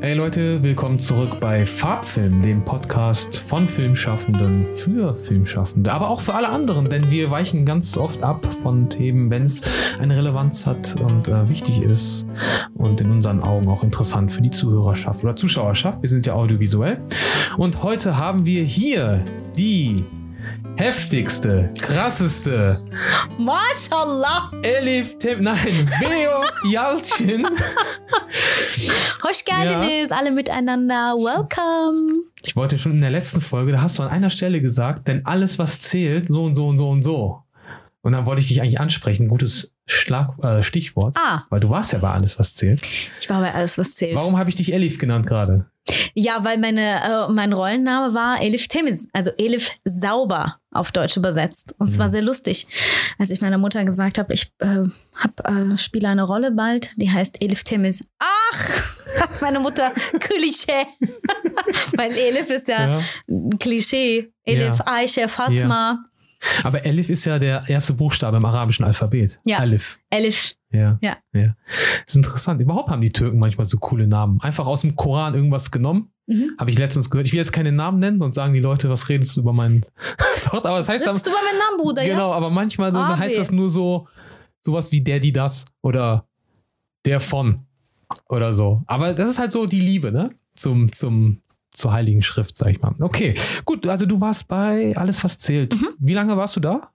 Hey Leute, willkommen zurück bei Farbfilm, dem Podcast von Filmschaffenden für Filmschaffende, aber auch für alle anderen, denn wir weichen ganz oft ab von Themen, wenn es eine Relevanz hat und äh, wichtig ist und in unseren Augen auch interessant für die Zuhörerschaft oder Zuschauerschaft. Wir sind ja audiovisuell. Und heute haben wir hier die heftigste, krasseste Mashallah. Elif Tem, nein, Beo Yalcin. Hoş geldiniz, alle miteinander. Welcome. Ich wollte schon in der letzten Folge, da hast du an einer Stelle gesagt, denn alles, was zählt, so und so und so und so. Und dann wollte ich dich eigentlich ansprechen, gutes Schlag, äh, Stichwort, Ah, weil du warst ja bei alles, was zählt. ich war bei alles, was zählt. Warum habe ich dich Elif genannt gerade? Ja, weil meine, äh, mein Rollenname war Elif Temiz, also Elif Sauber auf Deutsch übersetzt. Und es Mhm. war sehr lustig, als ich meiner Mutter gesagt habe, ich äh, hab, äh, spiele eine Rolle bald, die heißt Elif Temiz. Ach, hat meine Mutter Klischee. weil Elif ist ja, Ja. ein Klischee. Elif, Ja. Aisha, Fatma, Aber Elif ist ja der erste Buchstabe im arabischen Alphabet. Ja. Elif. Elif. Ja. Ja. ja. Ist interessant. Überhaupt haben die Türken manchmal so coole Namen. Einfach aus dem Koran irgendwas genommen. Mhm. Habe ich letztens gehört. Ich will jetzt keine Namen nennen, sonst sagen die Leute, was redest du über meinen Tochter? Aber das heißt Sitzt du bei meinem Namen, Bruder, ja? genau, aber manchmal so, Abi. heißt das nur so, sowas wie der, die, das oder der von oder so. Aber das ist halt so die Liebe, ne? Zum, zum, zur Heiligen Schrift, sag ich mal. Okay, gut, also du warst bei Alles, was zählt. Mhm. Wie lange warst du da?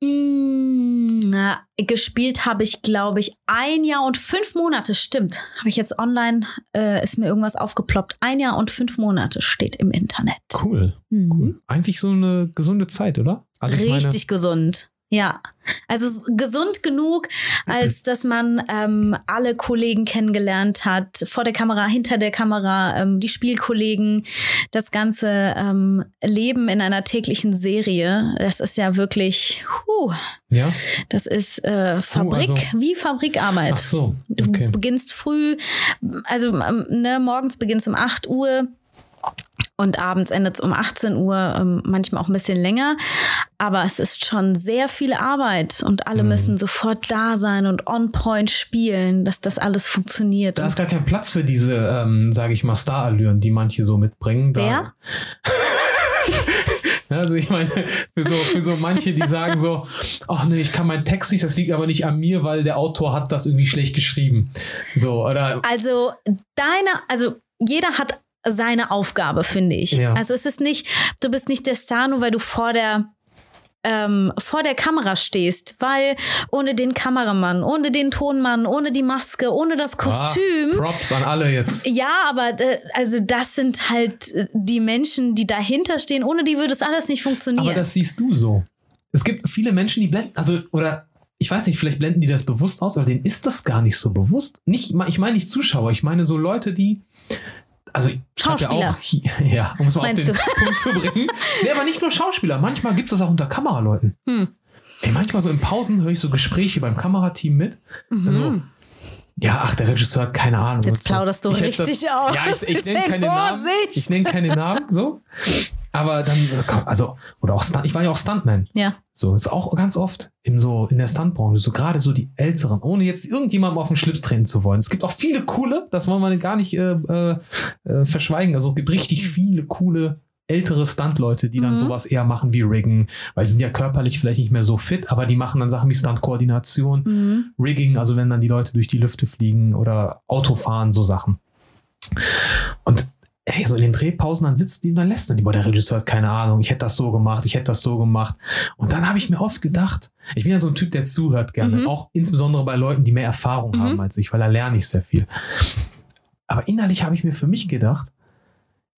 Mm, na, gespielt habe ich, glaube ich, ein Jahr und fünf Monate. Stimmt. Habe ich jetzt online, äh, ist mir irgendwas aufgeploppt. Ein Jahr und fünf Monate steht im Internet. Cool, Mhm. cool. Eigentlich so eine gesunde Zeit, oder? Also ich meine- Richtig gesund. Ja, also gesund genug, als dass man ähm, alle Kollegen kennengelernt hat, vor der Kamera, hinter der Kamera, ähm, die Spielkollegen, das ganze ähm, Leben in einer täglichen Serie. Das ist ja wirklich, huh, Ja? das ist äh, Fabrik, also- wie Fabrikarbeit. Ach so, Du okay. beginnst früh, also ähm, ne, morgens beginnst um 8 Uhr und abends endet es um 18 Uhr, ähm, manchmal auch ein bisschen länger. Aber es ist schon sehr viel Arbeit und alle Mhm. müssen sofort da sein und on point spielen, dass das alles funktioniert. Da ist gar kein Platz für diese, ähm, sage ich mal, Starallüren, die manche so mitbringen. Da, Also ich meine, für so, für so manche, die sagen so, ach nee, ich kann meinen Text nicht, das liegt aber nicht an mir, weil der Autor hat das irgendwie schlecht geschrieben. So, oder Also deine, also jeder hat seine Aufgabe, finde ich. Ja. Also es ist nicht, du bist nicht der Star, nur weil du vor der ähm, vor der Kamera stehst, weil ohne den Kameramann, ohne den Tonmann, ohne die Maske, ohne das Kostüm. Ah, Props an alle jetzt. ja, aber äh, also das sind halt äh, die Menschen, die dahinter stehen. Ohne die würde es alles nicht funktionieren. Aber das siehst du so. Es gibt viele Menschen, die blenden, also, oder ich weiß nicht, vielleicht blenden die das bewusst aus, aber denen ist das gar nicht so bewusst. Nicht, ich meine nicht Zuschauer, ich meine so Leute, die. Also, ja Schauspieler. auch, hier- ja, um es mal auf Meinst den du? Punkt zu bringen. Nee, aber nicht nur Schauspieler. Manchmal gibt es das auch unter Kameraleuten. Hm. Ey, manchmal so in Pausen höre ich so Gespräche beim Kamerateam mit. Mhm. ja, ach, der Regisseur hat keine Ahnung. Jetzt plauderst du Ich richtig aus. Ja, ich, ich nenne keine Namen. Ich nenne keine Namen, so. Aber dann, äh, also, oder auch Stunt, ich war ja auch Stuntman. Ja. So, ist auch ganz oft im so, in der Stuntbranche, so gerade so die Älteren, ohne jetzt irgendjemandem auf den Schlips treten zu wollen. Es gibt auch viele coole, das wollen wir gar nicht äh, äh, äh, verschweigen. Also es gibt richtig viele coole ältere Stuntleute, die dann Mhm. sowas eher machen wie Riggen, weil sie sind ja körperlich vielleicht nicht mehr so fit, aber die machen dann Sachen wie Stuntkoordination, Mhm. Rigging, also wenn dann die Leute durch die Lüfte fliegen oder Autofahren, so Sachen. Hey, so in den Drehpausen, dann sitzt die und dann lässt dann die, boah, der Regisseur hat keine Ahnung, ich hätte das so gemacht, ich hätte das so gemacht. Und dann habe ich mir oft gedacht, ich bin ja so ein Typ, der zuhört gerne, Mhm. auch insbesondere bei Leuten, die mehr Erfahrung Mhm. haben als ich, weil da lerne ich sehr viel. Aber innerlich habe ich mir für mich gedacht,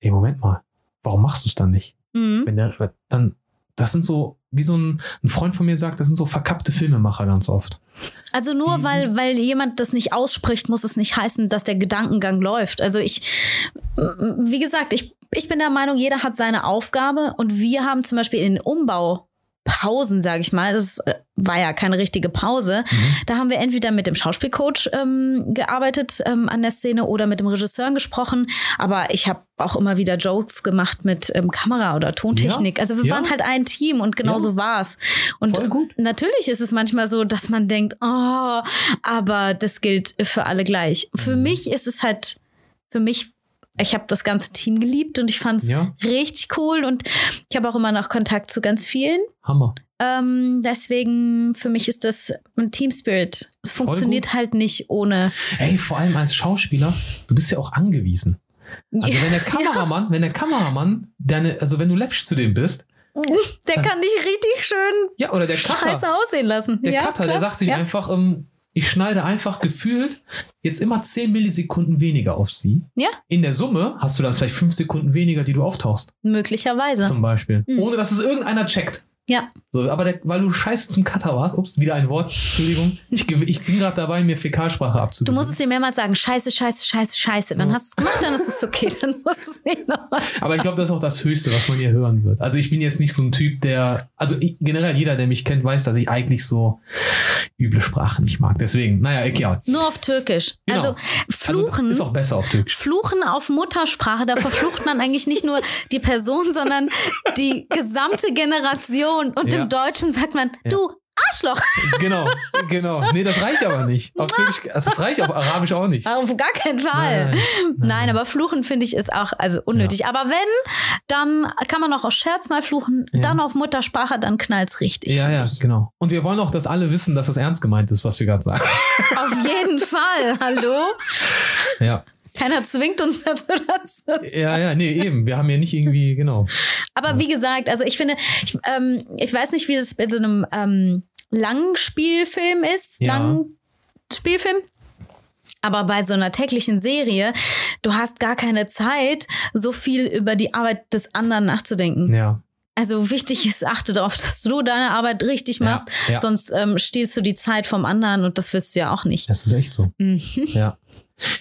ey, Moment mal, warum machst du es dann nicht? Mhm. Wenn der, dann, das sind so, wie so ein, ein Freund von mir sagt, das sind so verkappte Filmemacher ganz oft. Also nur Die- weil, weil jemand das nicht ausspricht, muss es nicht heißen, dass der Gedankengang läuft. Also ich, wie gesagt, ich, ich bin der Meinung, jeder hat seine Aufgabe und wir haben zum Beispiel in den Umbau-Pausen, sage ich mal, das äh, war ja keine richtige Pause, da haben wir entweder mit dem Schauspielcoach ähm, gearbeitet ähm, an der Szene oder mit dem Regisseur gesprochen, aber ich habe auch immer wieder Jokes gemacht mit ähm, Kamera oder Tontechnik. Ja, also wir ja. waren halt ein Team und genau Ja. so war's. Und gut. natürlich ist es manchmal so, dass man denkt, oh, aber das gilt für alle gleich. Für Mhm. mich ist es halt für mich, ich habe das ganze Team geliebt und ich fand es Ja. richtig cool und ich habe auch immer noch Kontakt zu ganz vielen. Hammer. Ähm, deswegen, für mich ist das ein Team Spirit. Es funktioniert halt nicht ohne. Ey, vor allem als Schauspieler, du bist ja auch angewiesen. Also wenn der Kameramann, wenn der Kameramann deine, also wenn du läppsch zu dem bist, Der kann dich richtig schön ja, oder der Cutter, scheiße aussehen lassen. der ja, Cutter, der klar. sagt sich ja. einfach, ähm, ich schneide einfach gefühlt jetzt immer 10 Millisekunden weniger auf sie. Ja. In der Summe hast du dann vielleicht 5 Sekunden weniger, die du auftauchst, Möglicherweise. zum Beispiel. Mhm. Ohne dass es irgendeiner checkt. Ja, So, aber der, weil du scheiße zum Cutter warst, ups, wieder ein Wort, Entschuldigung, ich, ich bin gerade dabei, mir Fäkalsprache du abzugeben. musst es dir mehrmals sagen: Scheiße, Scheiße, Scheiße, Scheiße. Dann Ja. hast du es gemacht, dann ist es okay. Dann musst du es nicht nochmal. Aber ich glaube, das ist auch das Höchste, was man hier hören wird. Also ich bin jetzt nicht so ein Typ, der, also ich, generell jeder, der mich kennt, weiß, dass ich eigentlich so üble Sprachen nicht mag. Deswegen, naja, egal. Nur auf Türkisch. Genau. Also Fluchen. Also ist auch besser auf Türkisch. Fluchen auf Muttersprache, da verflucht man eigentlich nicht nur die Person, sondern die gesamte Generation. Und Ja. im Deutschen sagt man, du Arschloch. Genau, genau. Nee, das reicht aber nicht. Auf Türkisch, also das reicht auf Arabisch auch nicht. Auf gar keinen Fall. Nein, Nein, nein. aber Fluchen finde ich ist auch also unnötig. Aber wenn, dann kann man auch aus Scherz mal fluchen, Ja. dann auf Muttersprache, dann knallt's richtig. Ja, ja, ich. genau. Und wir wollen auch, dass alle wissen, dass das ernst gemeint ist, was wir gerade sagen. Auf jeden Fall. Hallo? Ja. Keiner zwingt uns dazu, das zu Ja, ja, nee, eben. Wir haben ja nicht irgendwie, genau. Aber wie gesagt, also ich finde, ich, ähm, ich weiß nicht, wie es bei so einem ähm, langen Spielfilm ist. Ja. Langen Spielfilm. Aber bei so einer täglichen Serie, du hast gar keine Zeit, so viel über die Arbeit des anderen nachzudenken. Ja. Also wichtig ist, achte darauf, dass du deine Arbeit richtig Ja, machst, ja. sonst ähm, stiehlst du die Zeit vom anderen und das willst du ja auch nicht. Das ist echt so. Mhm. Ja.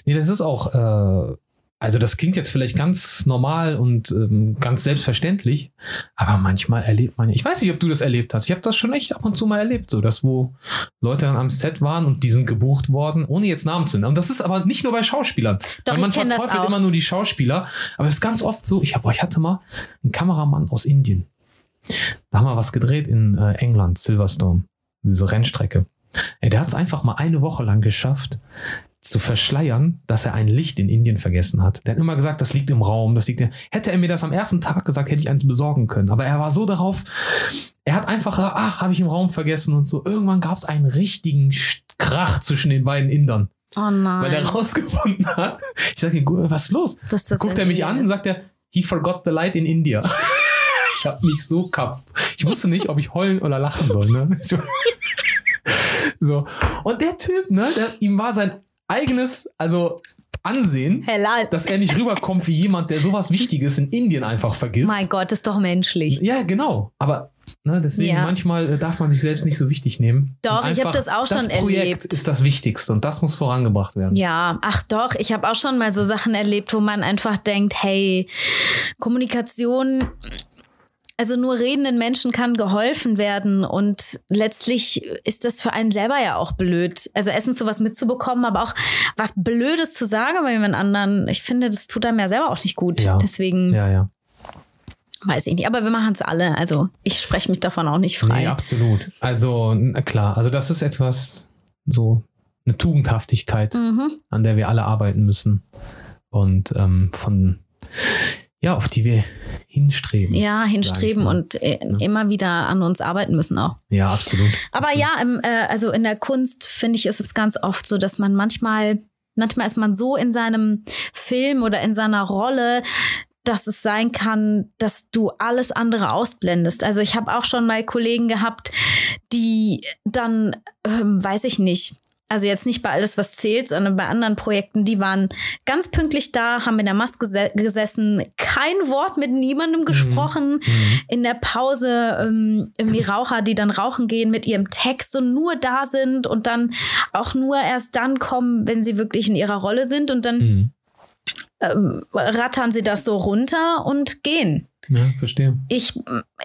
Nee, das ist auch, äh, also das klingt jetzt vielleicht ganz normal und ähm, ganz selbstverständlich, aber manchmal erlebt man, ich weiß nicht, ob du das erlebt hast. Ich habe das schon echt ab und zu mal erlebt, so dass wo Leute dann am Set waren und die sind gebucht worden, ohne jetzt Namen zu nennen. Und das ist aber nicht nur bei Schauspielern. Doch, Weil man verteufelt auch. immer nur die Schauspieler, aber es ist ganz oft so, ich, hab, ich hatte mal einen Kameramann aus Indien. Da haben wir was gedreht in äh, England, Silverstone, diese Rennstrecke. Ey, der hat es einfach mal eine Woche lang geschafft, zu verschleiern, dass er ein Licht in Indien vergessen hat. Der hat immer gesagt, das liegt im Raum, das liegt in Hätte er mir das am ersten Tag gesagt, hätte ich eins besorgen können. Aber er war so darauf, er hat einfach, ah, habe ich im Raum vergessen und so. Irgendwann gab es einen richtigen Krach zwischen den beiden Indern, Oh nein. weil er rausgefunden hat. Ich sage ihm, "Gu- was ist los? das Guckt er mich an und sagt er, he forgot the light in India. ich habe mich so kapp. Ich wusste nicht, ob ich heulen oder lachen soll. Ne? so. Und der Typ, ne, der, ihm war sein eigenes, also Ansehen, Helal. dass er nicht rüberkommt wie jemand, der sowas Wichtiges in Indien einfach vergisst. Mein Gott, ist doch menschlich. Ja, genau. Aber ne, deswegen Ja. manchmal äh, darf man sich selbst nicht so wichtig nehmen. Doch, ich hab einfach, das auch schon Das Projekt erlebt. ist das Wichtigste und das muss vorangebracht werden. Ja, ach doch, ich habe auch schon mal so Sachen erlebt, wo man einfach denkt, hey, Kommunikation, also nur redenden Menschen kann geholfen werden und letztlich ist das für einen selber ja auch blöd. Also erstens sowas mitzubekommen, aber auch was Blödes zu sagen bei jemand anderen. Ich finde, das tut einem ja selber auch nicht gut. Ja. Deswegen Ja, ja. weiß ich nicht. Aber wir machen es alle. Also ich spreche mich davon auch nicht frei. Nee, absolut. Also, klar, also das ist etwas, so eine Tugendhaftigkeit, mhm. an der wir alle arbeiten müssen. Und ähm, von, ja, auf die wir hinstreben. Ja, hinstreben und äh, immer wieder an uns arbeiten müssen auch. Ja, absolut. Aber absolut. ja, im, äh, also in der Kunst finde ich, ist es ganz oft so, dass man manchmal, manchmal ist man so in seinem Film oder in seiner Rolle, dass es sein kann, dass du alles andere ausblendest. Also ich habe auch schon mal Kollegen gehabt, die dann, ähm, weiß ich nicht, also jetzt nicht bei alles, was zählt, sondern bei anderen Projekten, die waren ganz pünktlich da, haben in der Maske gese- gesessen, kein Wort mit niemandem gesprochen Mhm. in der Pause ähm, irgendwie Raucher, die dann rauchen gehen mit ihrem Text und nur da sind und dann auch nur erst dann kommen, wenn sie wirklich in ihrer Rolle sind und dann Mhm. ähm, rattern sie das so runter und gehen. Ja, verstehe. Ich,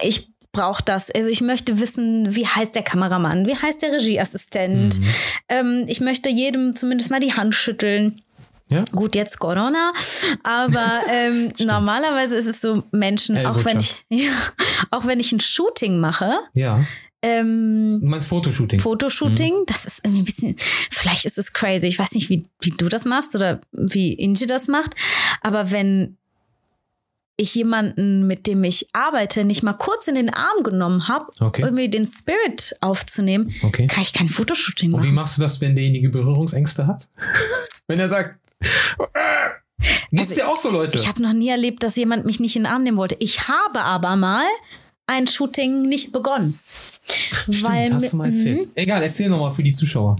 ich brauche das. Also ich möchte wissen, wie heißt der Kameramann, wie heißt der Regieassistent. Mhm. Ähm, ich möchte jedem zumindest mal die Hand schütteln. Ja. Gut, jetzt Corona, aber ähm, normalerweise ist es so Menschen, auch wenn ich, ja, auch wenn ich ein Shooting mache, Ja. Ähm, Du meinst Fotoshooting? Fotoshooting, das ist irgendwie ein bisschen, vielleicht ist es crazy. Ich weiß nicht, wie, wie du das machst oder wie Inge das macht, aber wenn ich jemanden, mit dem ich arbeite, nicht mal kurz in den Arm genommen habe, Okay. irgendwie den Spirit aufzunehmen, Okay. kann ich kein Fotoshooting Und wie machen. machst du das, wenn derjenige Berührungsängste hat? wenn er sagt, gibt's ja auch so Leute. Also Ich habe noch nie erlebt, dass jemand mich nicht in den Arm nehmen wollte. Ich habe aber mal ein Shooting nicht begonnen. Stimmt, hast du mal Mhm. erzählt. Egal, erzähl nochmal für die Zuschauer.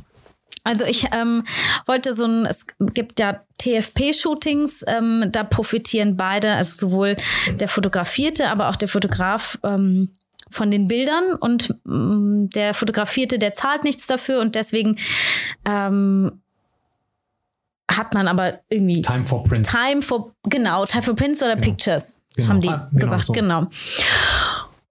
Also ich ähm, wollte so ein, es gibt ja TFP-Shootings, ähm, da profitieren beide, also sowohl der Fotografierte, aber auch der Fotograf ähm, von den Bildern und ähm, der Fotografierte, der zahlt nichts dafür und deswegen ähm, hat man aber irgendwie Time for Prince. Time for, genau, Time for Prints oder Pictures, Genau. haben die Ah, genau gesagt, so. genau.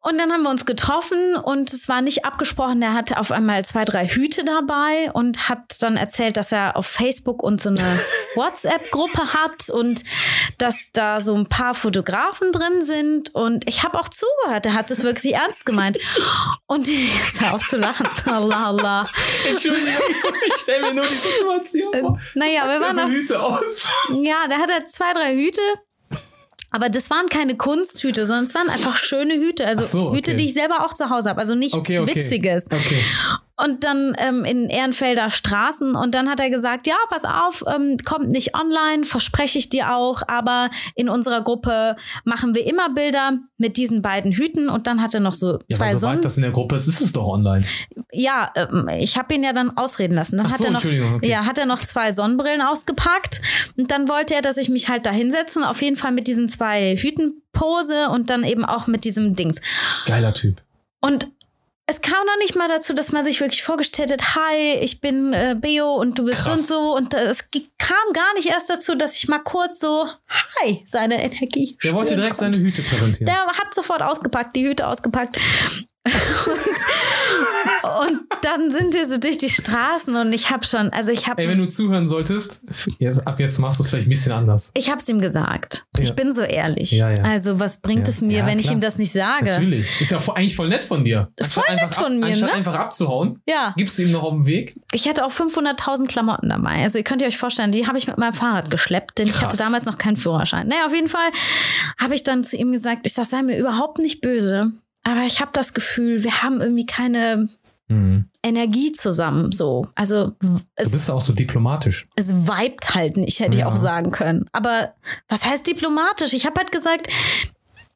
Und dann haben wir uns getroffen und es war nicht abgesprochen. Er hatte auf einmal zwei, drei Hüte dabei und hat dann erzählt, dass er auf Facebook und so eine WhatsApp-Gruppe hat und dass da so ein paar Fotografen drin sind. Und ich habe auch zugehört. Er hat es wirklich ernst gemeint. Und jetzt hör auf zu lachen. Allah, Allah. Entschuldigung, ich stelle mir nur die Situation vor. Naja, wir waren Hüte aus. Ja, der hatte zwei, drei Hüte. Aber das waren keine Kunsthüte, sondern es waren einfach schöne Hüte. Also so, okay. Hüte, die ich selber auch zu Hause habe. Also nichts Okay, okay. Witziges. Okay. Und dann ähm, in Ehrenfelder Straßen. Und dann hat er gesagt, ja, pass auf, ähm, kommt nicht online, verspreche ich dir auch. Aber in unserer Gruppe machen wir immer Bilder mit diesen beiden Hüten. Und dann hat er noch so Ja, zwei aber Sonnen. sobald das in der Gruppe ist, ist es doch online. Ja, ähm, ich habe ihn ja dann ausreden lassen. Dann Ach hat so, er noch, Entschuldigung, okay. ja, hat er noch zwei Sonnenbrillen ausgepackt und dann wollte er, dass ich mich halt da hinsetze auf jeden Fall mit diesen zwei Hüten pose und dann eben auch mit diesem Dings. Geiler Typ. Und es kam noch nicht mal dazu, dass man sich wirklich vorgestellt hat, hi, ich bin äh, Beo und du bist so und so. Und äh, es kam gar nicht erst dazu, dass ich mal kurz so, hi, seine Energie. Der wollte direkt konnte. seine Hüte präsentieren. Der hat sofort ausgepackt, die Hüte ausgepackt. und, und dann sind wir so durch die Straßen und ich habe schon, also ich habe Ey, wenn du zuhören solltest, jetzt, ab jetzt machst du es vielleicht ein bisschen anders. ich habe es ihm gesagt. Ich Ja. bin so ehrlich. Ja, ja. Also was bringt es mir, wenn ich klar. ihm das nicht sage? Natürlich. Ist ja eigentlich voll nett von dir. Anstatt Voll nett einfach von mir, anstatt ne? einfach abzuhauen, Ja. gibst du ihm noch auf den Weg. Ich hatte auch 500.000 Klamotten dabei. Also ihr könnt ihr euch vorstellen, die habe ich mit meinem Fahrrad geschleppt, denn ich hatte Krass. damals noch keinen Führerschein. Naja, auf jeden Fall habe ich dann zu ihm gesagt, ich sag, sei mir überhaupt nicht böse, aber ich habe das Gefühl, wir haben irgendwie keine Energie zusammen so. Also Du es, bist ja auch so diplomatisch. es vibet halt nicht, hätte ich Ja. auch sagen können. Aber was heißt diplomatisch? Ich habe halt gesagt,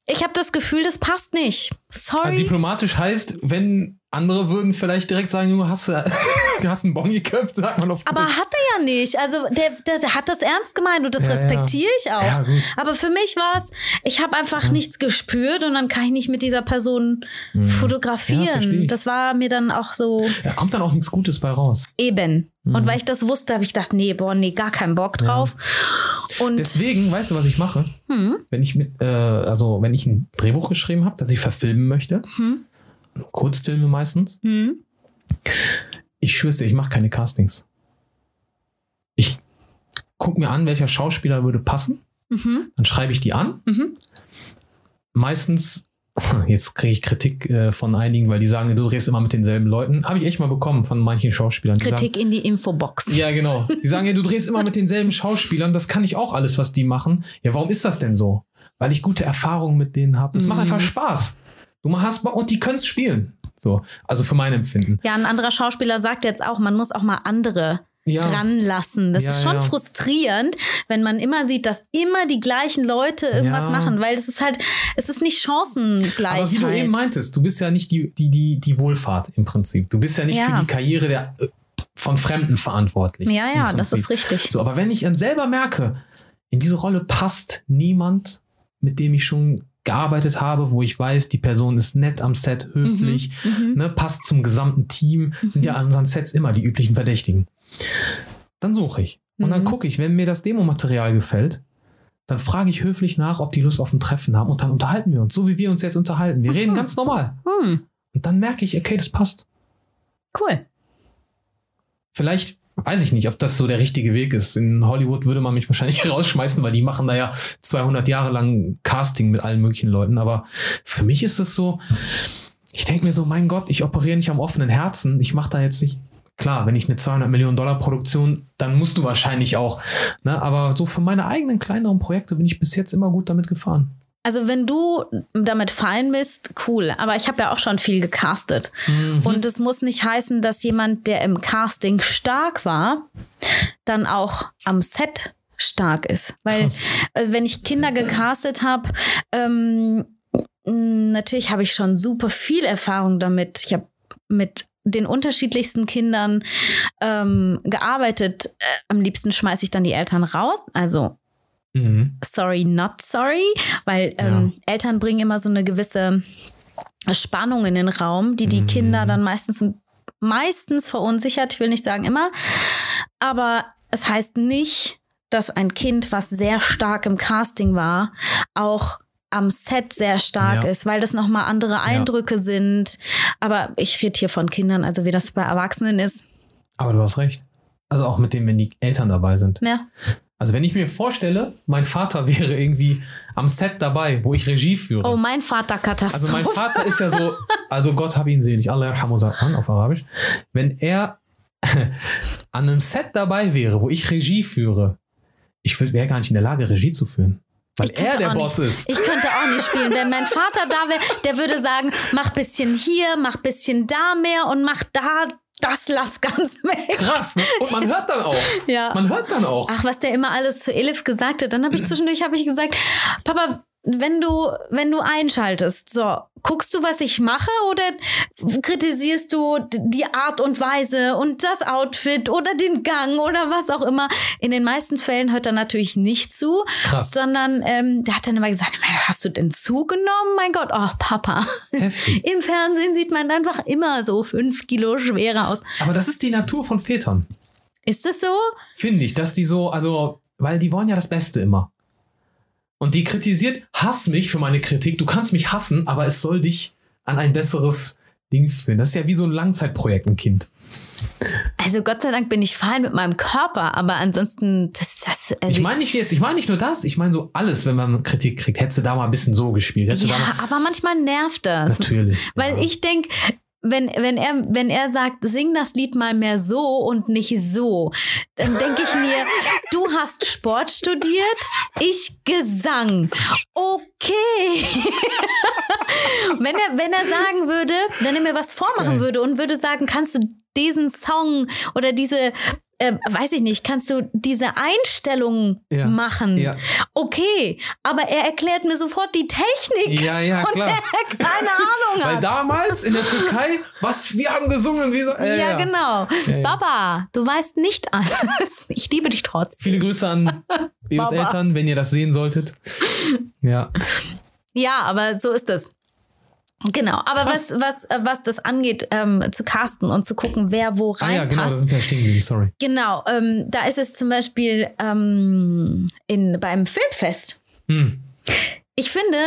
ich habe das Gefühl, das passt nicht. Also Sorry. diplomatisch heißt, wenn andere würden vielleicht direkt sagen, du hast, äh, du hast einen Bon geköpft, sagt man auf aber Deutsch. hat er ja nicht. Also der, der, der hat das ernst gemeint und das Ja, ja. respektiere ich auch. Ja, gut. Aber für mich war es, ich habe einfach nichts gespürt und dann kann ich nicht mit dieser Person Ja, verstehe fotografieren. das war mir dann auch so Da kommt dann auch nichts Gutes bei raus. eben. Mhm. Und weil ich das wusste, habe ich gedacht, nee, boah, nee, gar keinen Bock drauf. Und Deswegen, weißt du, was ich mache? Hm? Wenn ich mit, äh, also wenn ich ein Drehbuch geschrieben habe, das ich verfilmen möchte, Kurzfilme meistens, hm, ich schwör's dir, ich mache keine Castings. Ich guck mir an, welcher Schauspieler würde passen. mhm, Dann schreibe ich die an. mhm. Meistens, jetzt kriege ich Kritik äh, von einigen, weil die sagen, du drehst immer mit denselben Leuten. Habe ich echt mal bekommen von manchen Schauspielern. Die Kritik in die Infobox. Sagen, ja, genau. Die sagen, ja, du drehst immer mit denselben Schauspielern. Das kann ich auch alles, was die machen. Ja, warum ist das denn so? Weil ich gute Erfahrungen mit denen habe. Es macht Mhm. einfach Spaß. Du hast und die können spielen. So, also für mein Empfinden. Ja, ein anderer Schauspieler sagt jetzt auch, man muss auch mal andere Ja. ranlassen. Das Ja, ist schon ja. frustrierend, wenn man immer sieht, dass immer die gleichen Leute irgendwas Ja. machen, weil es ist halt, es ist nicht Chancengleichheit. Aber wie du eben meintest, du bist ja nicht die, die, die, die Wohlfahrt im Prinzip. Du bist ja nicht für die Karriere der, äh, von Fremden verantwortlich. ja, ja, das ist richtig. So, aber wenn ich dann selber merke, in diese Rolle passt niemand, mit dem ich schon gearbeitet habe, wo ich weiß, die Person ist nett am Set, höflich, Mhm. ne, passt zum gesamten Team, sind ja an unseren Sets immer die üblichen Verdächtigen. Dann suche ich. Und dann Mhm. gucke ich, wenn mir das Demomaterial gefällt, dann frage ich höflich nach, ob die Lust auf ein Treffen haben und dann unterhalten wir uns, so wie wir uns jetzt unterhalten. Wir reden ganz normal. Hm, Und dann merke ich, okay, das passt. cool. Vielleicht weiß ich nicht, ob das so der richtige Weg ist. In Hollywood würde man mich wahrscheinlich rausschmeißen, weil die machen da ja 200 Jahre lang Casting mit allen möglichen Leuten. Aber für mich ist es so, ich denke mir so, mein Gott, ich operiere nicht am offenen Herzen. Ich mache da jetzt nicht. Klar, wenn ich eine 200 Millionen Dollar Produktion, dann musst du wahrscheinlich auch. Ne? Aber so für meine eigenen kleineren Projekte bin ich bis jetzt immer gut damit gefahren. Also wenn du damit fein bist, cool. Aber ich habe ja auch schon viel gecastet. Mhm. Und es muss nicht heißen, dass jemand, der im Casting stark war, dann auch am Set stark ist. Weil also wenn ich Kinder gecastet habe, ähm, natürlich habe ich schon super viel Erfahrung damit. Ich habe mit den unterschiedlichsten Kindern ähm, gearbeitet. Äh, am liebsten schmeiße ich dann die Eltern raus. Also mhm. sorry, not sorry, weil ähm, ja. Eltern bringen immer so eine gewisse Spannung in den Raum, die die mhm. Kinder dann meistens meistens verunsichert. Ich will nicht sagen immer, aber es heißt nicht, dass ein Kind, was sehr stark im Casting war, auch am Set sehr stark ja. ist, weil das nochmal andere Eindrücke ja. sind. Aber ich rede hier von Kindern, also wie das bei Erwachsenen ist. Aber du hast recht. Also auch mit dem, wenn die Eltern dabei sind. Ja. Also wenn ich mir vorstelle, mein Vater wäre irgendwie am Set dabei, wo ich Regie führe. Oh, mein Vater Katastrophe. Also mein Vater ist ja so, also Gott hab ihn selig, Allah an auf Arabisch. Wenn er an einem Set dabei wäre, wo ich Regie führe, ich wäre gar nicht in der Lage, Regie zu führen. Weil er der Boss nicht, ist. Ich könnte auch nicht spielen. Wenn mein Vater da wäre, der würde sagen, mach bisschen hier, mach bisschen da mehr und mach da das lass ganz weg. Krass, ne? Und man hört dann auch. Ja. Man hört dann auch. Ach, was der immer alles zu Elif gesagt hat. Dann habe ich zwischendurch habe ich gesagt, Papa, wenn du, wenn du einschaltest, so, guckst du, was ich mache oder kritisierst du die Art und Weise und das Outfit oder den Gang oder was auch immer? In den meisten Fällen hört er natürlich nicht zu, Krass. sondern ähm, der hat dann immer gesagt, hast du denn zugenommen? Mein Gott, oh Papa. Heftig. Im Fernsehen sieht man einfach immer so fünf Kilo schwerer aus. Aber das ist die Natur von Vätern. Ist das so? Finde ich, dass die so, also, weil die wollen ja das Beste immer. Und die kritisiert, hass mich für meine Kritik. Du kannst mich hassen, aber es soll dich an ein besseres Ding führen. Das ist ja wie so ein Langzeitprojekt, ein Kind. Also Gott sei Dank bin ich fein mit meinem Körper, aber ansonsten das, das also ich meine nicht jetzt, ich meine nicht nur das, ich meine so alles, wenn man Kritik kriegt, hättest du da mal ein bisschen so gespielt. ja, aber manchmal nervt das. Natürlich. Weil ja. ich denke, wenn, wenn, er, wenn er sagt, sing das Lied mal mehr so und nicht so, dann denke ich mir, du hast Sport studiert, ich Gesang. Okay. wenn, er, wenn er sagen würde, wenn er mir was vormachen würde und würde sagen, kannst du diesen Song oder diese äh, weiß ich nicht, kannst du diese Einstellung ja. machen? Ja. Okay, aber er erklärt mir sofort die Technik. Ja, ja, klar. Und er keine Ahnung hat. Weil damals in der Türkei, was wir haben gesungen, wie so. Äh, ja, genau. Baba, du weißt nicht alles. Ich liebe dich trotzdem. Viele Grüße an Bios Eltern, wenn ihr das sehen solltet. Ja. Ja, aber so ist es. Genau, aber was, was, was das angeht, ähm, zu casten und zu gucken, wer wo rein. Ah ja, genau, da sind wir stehen geblieben, sorry. Genau, ähm, da ist es zum Beispiel ähm, in, beim Filmfest. Hm. Ich finde,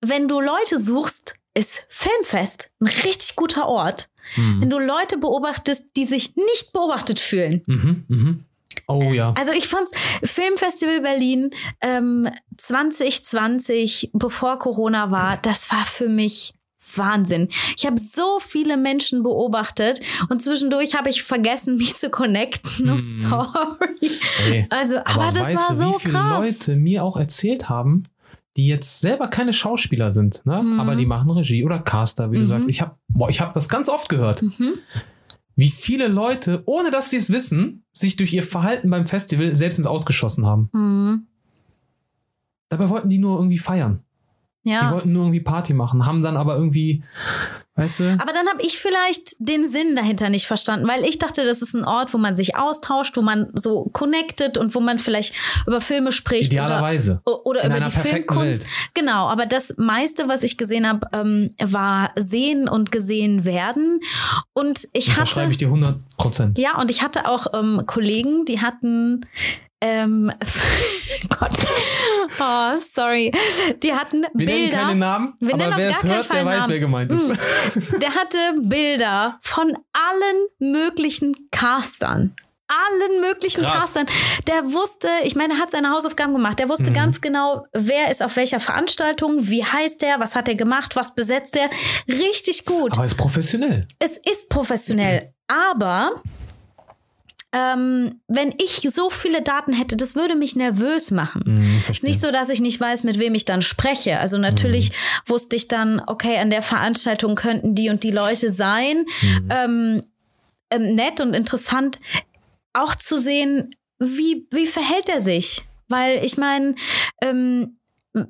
wenn du Leute suchst, ist Filmfest ein richtig guter Ort. Hm. Wenn du Leute beobachtest, die sich nicht beobachtet fühlen. Mhm, mhm. Oh ja. Also ich fand's Filmfestival Berlin ähm, 2020, bevor Corona war, das war für mich Wahnsinn. Ich habe so viele Menschen beobachtet und zwischendurch habe ich vergessen, mich zu connecten. No, hm. sorry. Hey, also, aber, aber das war so wie viele krass. Leute mir auch erzählt haben, die jetzt selber keine Schauspieler sind, ne? Mhm. aber die machen Regie oder Caster, wie mhm. du sagst. Ich habe ich hab das ganz oft gehört. Mhm wie viele Leute, ohne dass sie es wissen, sich durch ihr Verhalten beim Festival selbst ins Ausgeschossen haben. Mhm. Dabei wollten die nur irgendwie feiern. Ja. Die wollten nur irgendwie Party machen, haben dann aber irgendwie, weißt du. Aber dann habe ich vielleicht den Sinn dahinter nicht verstanden, weil ich dachte, das ist ein Ort, wo man sich austauscht, wo man so connected und wo man vielleicht über Filme spricht. Idealerweise. Oder, oder über die Filmkunst. Welt. Genau, aber das meiste, was ich gesehen habe, ähm, war sehen und gesehen werden. Und ich und hatte. Schreibe ich dir 100 Prozent. Ja, und ich hatte auch ähm, Kollegen, die hatten ähm, Gott. Oh, sorry. Die hatten Wir Bilder. nennen keine Namen, Wir aber wer es hört, der weiß, Namen. wer gemeint ist. Mm. Der hatte Bilder von allen möglichen Castern. allen möglichen Krass. Castern. Der wusste, ich meine, er hat seine Hausaufgaben gemacht. Der wusste ganz genau, wer ist auf welcher Veranstaltung, wie heißt der, was hat er gemacht, was besetzt er. Richtig gut. Aber ist professionell. es ist professionell, aber ähm, wenn ich so viele Daten hätte, das würde mich nervös machen. Mhm, ist nicht so, dass ich nicht weiß, mit wem ich dann spreche. Also natürlich Mhm. wusste ich dann, okay, an der Veranstaltung könnten die und die Leute sein. Mhm. Ähm, ähm, nett und interessant auch zu sehen, wie, wie verhält er sich. Weil ich meine, ähm,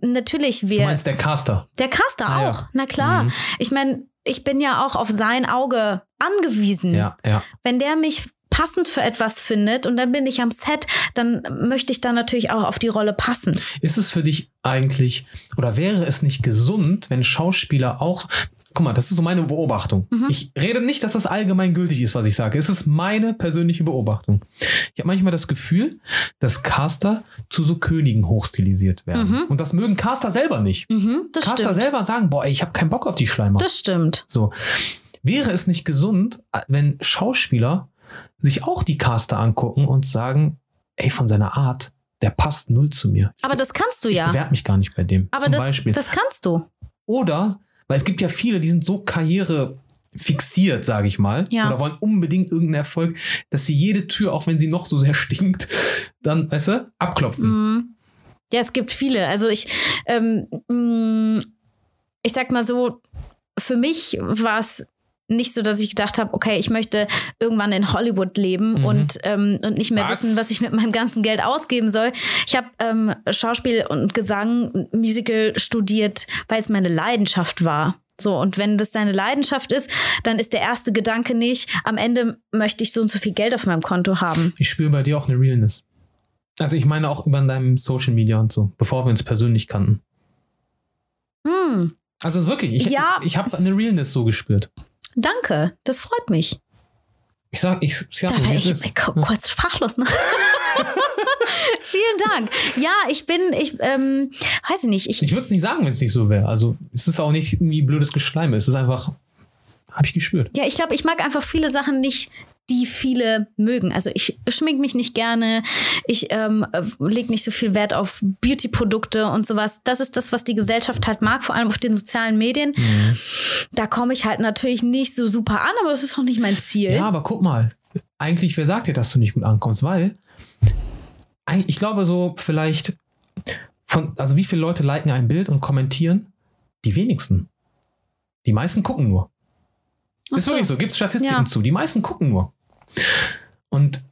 natürlich, wir. Du meinst der Caster. Der Caster Ah, ja. auch, na klar. Mhm. Ich meine, ich bin ja auch auf sein Auge angewiesen. Ja, ja. Wenn der mich passend für etwas findet und dann bin ich am Set, dann möchte ich da natürlich auch auf die Rolle passen. Ist es für dich eigentlich, oder wäre es nicht gesund, wenn Schauspieler auch. Guck mal, das ist so meine Beobachtung. Mhm. Ich rede nicht, dass das allgemeingültig ist, was ich sage. Es ist meine persönliche Beobachtung. Ich habe manchmal das Gefühl, dass Caster zu so Königen hochstilisiert werden. Mhm. Und das mögen Caster selber nicht. Mhm, das Caster stimmt. selber sagen, boah, ey, ich habe keinen Bock auf die Schleimer. Das stimmt. So. Wäre es nicht gesund, wenn Schauspieler sich auch die Caster angucken und sagen, ey, von seiner Art, der passt null zu mir. Aber das kannst du Ich ja. bewerbe mich gar nicht bei dem. Aber zum das, Beispiel. das kannst du. Oder, weil es gibt ja viele, die sind so Karriere fixiert, sage ich mal, Ja. oder wollen unbedingt irgendeinen Erfolg, dass sie jede Tür, auch wenn sie noch so sehr stinkt, dann, weißt du, abklopfen. Mhm. Ja, es gibt viele. Also ich, ähm, mh, ich sag mal so, für mich war es nicht so, dass ich gedacht habe, okay, ich möchte irgendwann in Hollywood leben Mhm. und, ähm, und nicht mehr Was? wissen, was ich mit meinem ganzen Geld ausgeben soll. Ich habe ähm, Schauspiel und Gesang, Musical studiert, weil es meine Leidenschaft war. So, und wenn das deine Leidenschaft ist, dann ist der erste Gedanke nicht, am Ende möchte ich so und so viel Geld auf meinem Konto haben. Ich spüre bei dir auch eine Realness. Also ich meine auch über deinem Social Media und so, bevor wir uns persönlich kannten. Hm, Also wirklich, ich, Ja. ich habe eine Realness so gespürt. Danke, das freut mich. Ich sag, ich, ich sag Da war ich, ich kurz sprachlos. Ne? Vielen Dank. Ja, ich bin, ich ähm, weiß ich nicht. Ich, Ich würde es nicht sagen, wenn es nicht so wäre. Also es ist auch nicht irgendwie blödes Geschleime. Es ist einfach, habe ich gespürt. ja, ich glaube, ich mag einfach viele Sachen nicht, die viele mögen. Also ich schmink mich nicht gerne. Ich ähm, lege nicht so viel Wert auf Beauty-Produkte und sowas. Das ist das, was die Gesellschaft halt mag, vor allem auf den sozialen Medien. Mhm. Da komme ich halt natürlich nicht so super an, aber das ist auch nicht mein Ziel. Ja, aber guck mal. Eigentlich, wer sagt dir, dass du nicht gut ankommst? Weil ich glaube so vielleicht von, also wie viele Leute liken ein Bild und kommentieren? Die wenigsten. Die meisten gucken nur. Ist wirklich so, gibt es Statistiken Ja. zu. Die meisten gucken nur. Und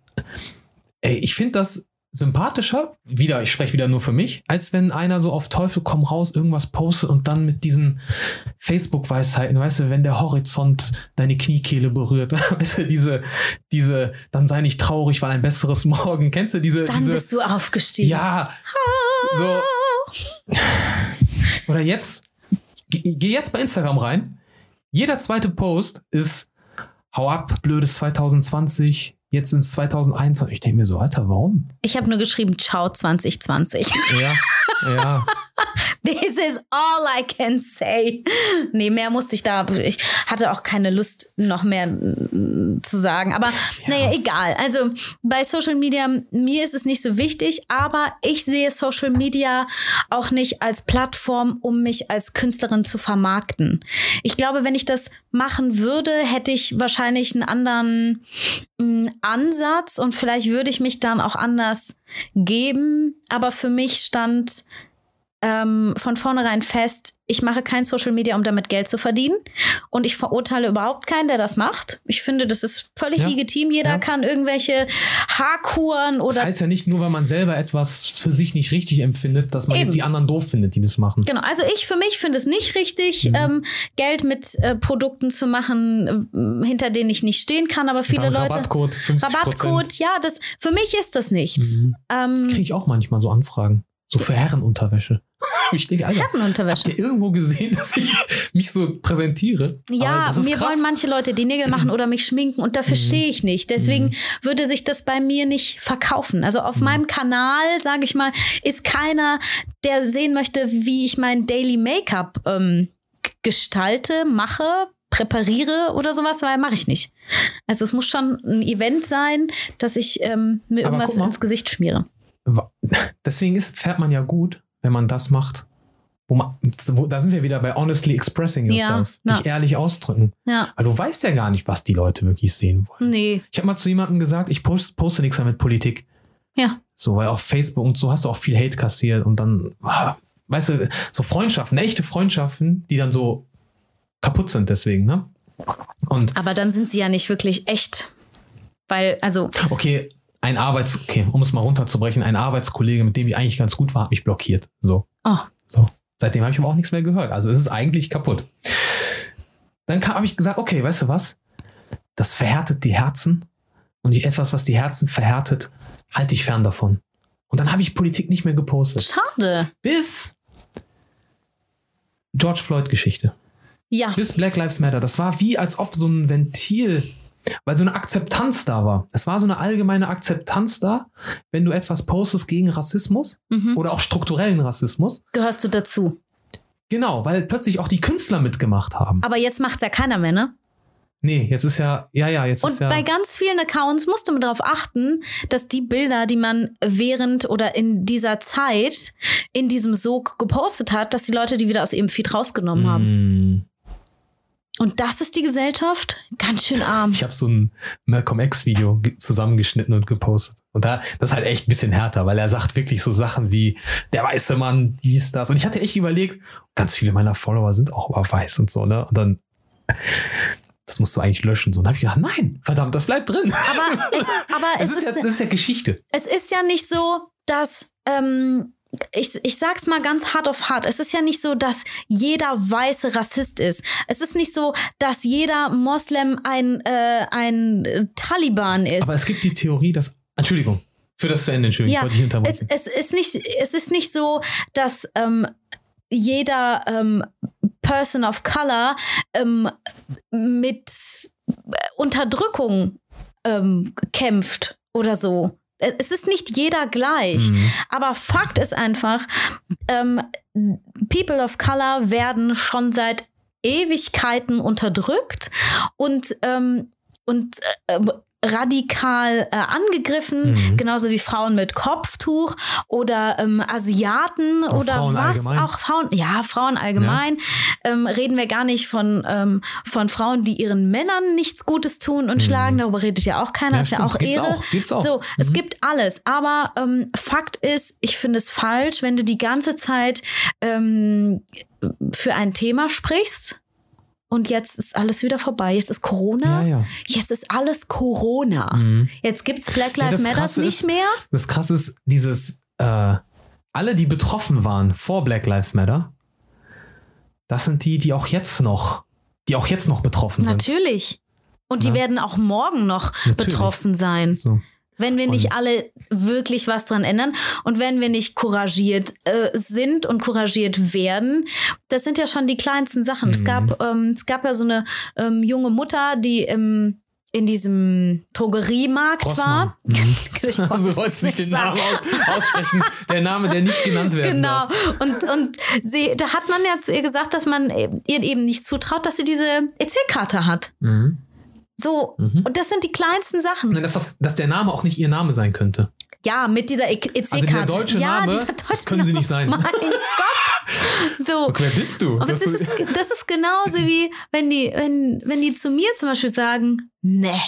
ey, ich finde das sympathischer, wieder, ich spreche wieder nur für mich, als wenn einer so auf Teufel komm raus irgendwas postet und dann mit diesen Facebook-Weisheiten, weißt du, wenn der Horizont deine Kniekehle berührt, weißt du, diese, diese, dann sei nicht traurig, weil ein besseres Morgen, kennst du diese, Dann diese, bist du aufgestiegen. ja, so, oder jetzt, geh, geh jetzt bei Instagram rein. Jeder zweite Post ist Hau ab, blödes 2020, jetzt ins 2021. Ich denke mir so, Alter, warum? Ich habe nur geschrieben, ciao 2020. Ja, ja. This is all I can say. Nee, mehr musste ich da. Ich hatte auch keine Lust, noch mehr zu sagen. Aber naja, egal. Also bei Social Media, mir ist es nicht so wichtig, aber ich sehe Social Media auch nicht als Plattform, um mich als Künstlerin zu vermarkten. Ich glaube, wenn ich das machen würde, hätte ich wahrscheinlich einen anderen mm, Ansatz und vielleicht würde ich mich dann auch anders geben. Aber für mich stand ähm, von vornherein fest, ich mache kein Social Media, um damit Geld zu verdienen. Und ich verurteile überhaupt keinen, der das macht. Ich finde, das ist völlig Ja. legitim. Jeder Ja. kann irgendwelche Haarkuren Das oder. heißt ja nicht nur, weil man selber etwas für sich nicht richtig empfindet, dass man Eben. jetzt die anderen doof findet, die das machen. Genau, also ich für mich finde es nicht richtig, Mhm. ähm, Geld mit äh, Produkten zu machen, äh, hinter denen ich nicht stehen kann, aber viele Dann Leute. Rabattcode, 50 Rabattcode, ja, das für mich ist das nichts. Mhm. Ähm, Kriege ich auch manchmal so Anfragen. So für Herrenunterwäsche. Ich denke, Alter, Herrenunterwäsche. habt ihr irgendwo gesehen, dass ich mich so präsentiere? Ja, mir krass. wollen manche Leute die Nägel machen oder mich schminken und dafür Mhm. stehe ich nicht. Deswegen würde sich das bei mir nicht verkaufen. Also Mhm. auf meinem Kanal, sage ich mal, ist keiner, der sehen möchte, wie ich mein Daily Make-up ähm, gestalte, mache, präpariere oder sowas, weil mache ich nicht. Also es muss schon ein Event sein, dass ich ähm, mir irgendwas ins Gesicht schmiere. Deswegen ist, fährt man ja gut, wenn man das macht. Wo man, wo, da sind wir wieder bei honestly expressing Ja, yourself. ja. Dich ehrlich ausdrücken. Ja. Weil du weißt ja gar nicht, was die Leute wirklich sehen wollen. Nee. Ich habe mal zu jemandem gesagt, ich post, poste nichts mehr mit Politik. Ja. So, weil auf Facebook und so hast du auch viel Hate kassiert und dann, ah, weißt du, so Freundschaften, echte Freundschaften, die dann so kaputt sind deswegen, ne? Und Aber dann sind sie ja nicht wirklich echt. Weil, also, okay, ein Arbeits, okay, um es mal runterzubrechen, ein Arbeitskollege, mit dem ich eigentlich ganz gut war, hat mich blockiert. So, oh, so. Seitdem habe ich aber auch nichts mehr gehört. Also es ist eigentlich kaputt. Dann habe ich gesagt, okay, weißt du was? Das verhärtet die Herzen und ich, etwas, was die Herzen verhärtet, halte ich fern davon. Und dann habe ich Politik nicht mehr gepostet. schade. Bis George Floyd-Geschichte. Ja. Bis Black Lives Matter. Das war wie, als ob so ein Ventil, weil so eine Akzeptanz da war. Es war so eine allgemeine Akzeptanz da, wenn du etwas postest gegen Rassismus Mhm. oder auch strukturellen Rassismus. Gehörst du dazu. Genau, weil plötzlich auch die Künstler mitgemacht haben. Aber jetzt macht's ja keiner mehr, ne? Nee, jetzt ist ja, ja, ja, jetzt Und ist ja. bei ganz vielen Accounts musst du darauf achten, dass die Bilder, die man während oder in dieser Zeit in diesem Sog gepostet hat, dass die Leute die wieder aus ihrem Feed rausgenommen haben. Und das ist die Gesellschaft? Ganz schön arm. Ich habe so ein Malcolm X-Video ge- zusammengeschnitten und gepostet. Und da, das ist halt echt ein bisschen härter, weil er sagt wirklich so Sachen wie, der weiße Mann, dies, das. Und ich hatte echt überlegt, ganz viele meiner Follower sind auch aber weiß und so, ne? Und dann, das musst du eigentlich löschen. So. Und dann habe ich gedacht, nein, verdammt, das bleibt drin. Aber, es, aber Es es, ist, ja, ist, das ist ja Geschichte. es ist ja nicht so, dass. Ähm, ich, ich sag's mal ganz hart auf hart. Es ist ja nicht so, dass jeder Weiße Rassist ist. Es ist nicht so, dass jeder Moslem ein, äh, ein Taliban ist. Aber es gibt die Theorie, dass, Entschuldigung, für das zu Ende, Entschuldigung, Ja, wollte ich es, unterbrechen. es, ist nicht, es ist nicht so, dass ähm, jeder ähm, Person of Color ähm, mit Unterdrückung ähm, kämpft oder so. Es ist nicht jeder gleich. Mhm. Aber Fakt ist einfach, ähm, People of Color werden schon seit Ewigkeiten unterdrückt und, ähm, und äh, radikal äh, angegriffen, Mhm. genauso wie Frauen mit Kopftuch oder ähm, Asiaten Auch oder Frauen was allgemein. auch Frauen, ja, Frauen allgemein. Ähm, reden wir gar nicht von, ähm, von Frauen, die ihren Männern nichts Gutes tun und schlagen, darüber redet ja auch keiner, Mhm. Ja, ist ja auch Ehre. auch, gibt's auch. So, es Mhm. gibt alles, aber ähm, Fakt ist, ich finde es falsch, wenn du die ganze Zeit ähm, für ein Thema sprichst und jetzt ist alles wieder vorbei. Jetzt ist Corona. Ja, ja. Jetzt ist alles Corona. Mhm. Jetzt gibt's Black Ja, Lives das Matter nicht ist- mehr. Das krasse ist, dieses, äh, alle, die betroffen waren vor Black Lives Matter, das sind die, die auch jetzt noch, die auch jetzt noch betroffen sind. Natürlich. Und die Ja. werden auch morgen noch Natürlich. betroffen sein. So. Wenn wir nicht Und- alle wirklich was dran ändern und wenn wir nicht couragiert äh, sind und couragiert werden, das sind ja schon die kleinsten Sachen. Es, Mhm. gab, ähm, es gab ja so eine ähm, junge Mutter, die im, in diesem Drogeriemarkt Grossmann. war. Mhm. Ich Also wollte du wolltest nicht den Namen aus aussprechen. Der Name, der nicht genannt werden Genau. darf. Und, und sie, da hat man ja zu ihr gesagt, dass man ihr eben nicht zutraut, dass sie diese EC-Karte hat. Mhm. So, Mhm. und das sind die kleinsten Sachen. Nein, Dass, das, dass der Name auch nicht ihr Name sein könnte. Ja, mit dieser EC-Karte. Also dieser deutsche ja, Name, dieser das deutsche können sie nicht sein. Mein Gott. So. Und wer bist du? Aber Das das ist, das ist genauso wie, wenn die, wenn, wenn die zu mir zum Beispiel sagen, ne,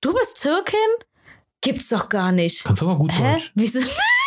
du bist Türkin? Gibt's doch gar nicht. kannst aber gut Hä? Deutsch. Wieso?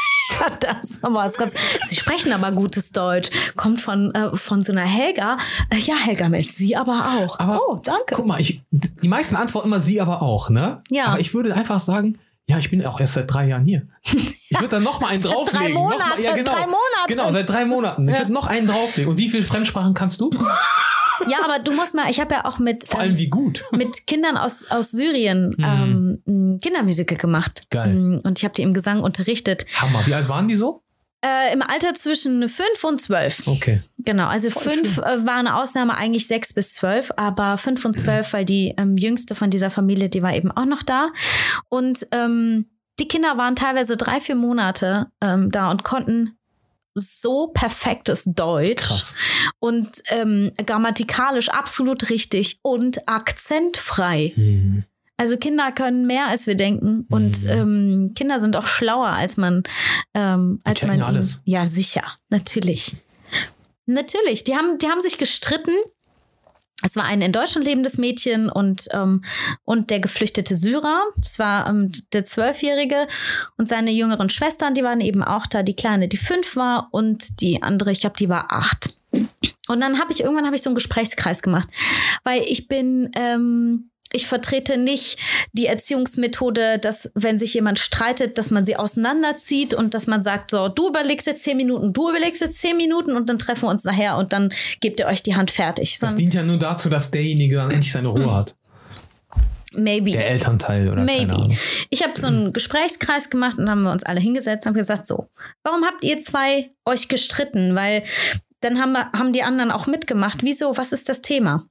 Das ist aber was ganz, Sie sprechen aber gutes Deutsch. Kommt von, äh, von so einer Helga. Äh, ja, Helga meldet sie aber auch. Aber oh, danke. Guck mal, ich, die meisten antworten immer sie aber auch, ne? Ja. Aber ich würde einfach sagen, ja, ich bin auch erst seit drei Jahren hier. Ich würde dann noch mal einen drauflegen. drei noch Monate, mal, ja, genau. drei Monate. Genau, seit drei Monaten. Ich Ja. würde noch einen drauflegen. Und wie viele Fremdsprachen kannst du? Ja, aber du musst mal, ich habe ja auch mit, Vor ähm, allem wie gut. mit Kindern aus, aus Syrien ähm, ein Kindermusical gemacht. Mhm. Geil. Mm, Und ich habe die im Gesang unterrichtet. Hammer. Wie alt waren die so? Äh, Im Alter zwischen fünf und zwölf. Okay. Genau, also Voll fünf schön. äh, war eine Ausnahme, eigentlich sechs bis zwölf, aber fünf und zwölf, weil die ähm, jüngste von dieser Familie, die war eben auch noch da. Und ähm, die Kinder waren teilweise drei, vier Monate ähm, da und konnten so perfektes Deutsch Krass. und ähm, grammatikalisch absolut richtig und akzentfrei. Mhm. Also Kinder können mehr, als wir denken. Und Mhm. ähm, Kinder sind auch schlauer, als man, ähm, als man alles. Ja, sicher, natürlich. Natürlich. Die haben, die haben sich gestritten. Es war ein in Deutschland lebendes Mädchen und, ähm, und der geflüchtete Syrer. Das war ähm, der Zwölfjährige und seine jüngeren Schwestern, die waren eben auch da. Die Kleine, die fünf war und die andere, ich glaube, die war acht. Und dann habe ich irgendwann habe ich so einen Gesprächskreis gemacht, weil ich bin, ähm, ich vertrete nicht die Erziehungsmethode, dass wenn sich jemand streitet, dass man sie auseinanderzieht und dass man sagt, so, du überlegst jetzt zehn Minuten, du überlegst jetzt zehn Minuten und dann treffen wir uns nachher und dann gebt ihr euch die Hand fertig. Das dient ja nur dazu, dass derjenige dann endlich seine Ruhe hat. maybe. Der Elternteil oder Maybe. Ich habe so einen Gesprächskreis gemacht und haben wir uns alle hingesetzt und haben gesagt, so, warum habt ihr zwei euch gestritten? Weil dann haben, wir, haben die anderen auch mitgemacht. Wieso? Was ist das Thema?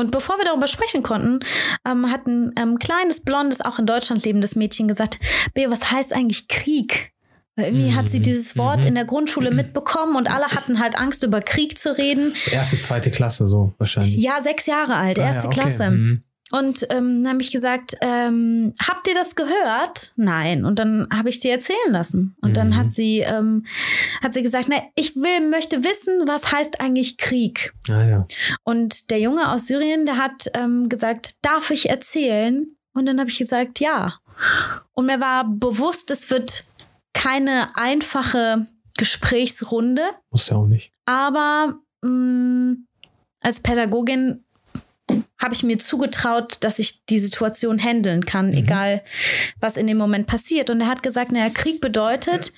Und bevor wir darüber sprechen konnten, ähm, hat ein ähm, kleines, blondes, auch in Deutschland lebendes Mädchen gesagt, Bea, was heißt eigentlich Krieg? Weil irgendwie hat sie Mhm. dieses Wort Mhm. in der Grundschule mitbekommen und alle hatten halt Angst, über Krieg zu reden. Erste, zweite Klasse, so wahrscheinlich. Ja, sechs Jahre alt, Ah, erste ja, okay. Klasse. Mhm. Und ähm, dann habe ich gesagt, ähm, habt ihr das gehört? Nein. Und dann habe ich sie erzählen lassen. Und dann Mhm. hat sie, ähm, hat sie gesagt, na, ich will, möchte wissen, was heißt eigentlich Krieg? Ah, ja. Und der Junge aus Syrien, der hat ähm, gesagt, darf ich erzählen? Und dann habe ich gesagt, ja. Und mir war bewusst, es wird keine einfache Gesprächsrunde. Muss ja auch nicht. Aber mh, als Pädagogin habe ich mir zugetraut, dass ich die Situation handeln kann, Mhm. egal was in dem Moment passiert. Und er hat gesagt, naja, Krieg bedeutet,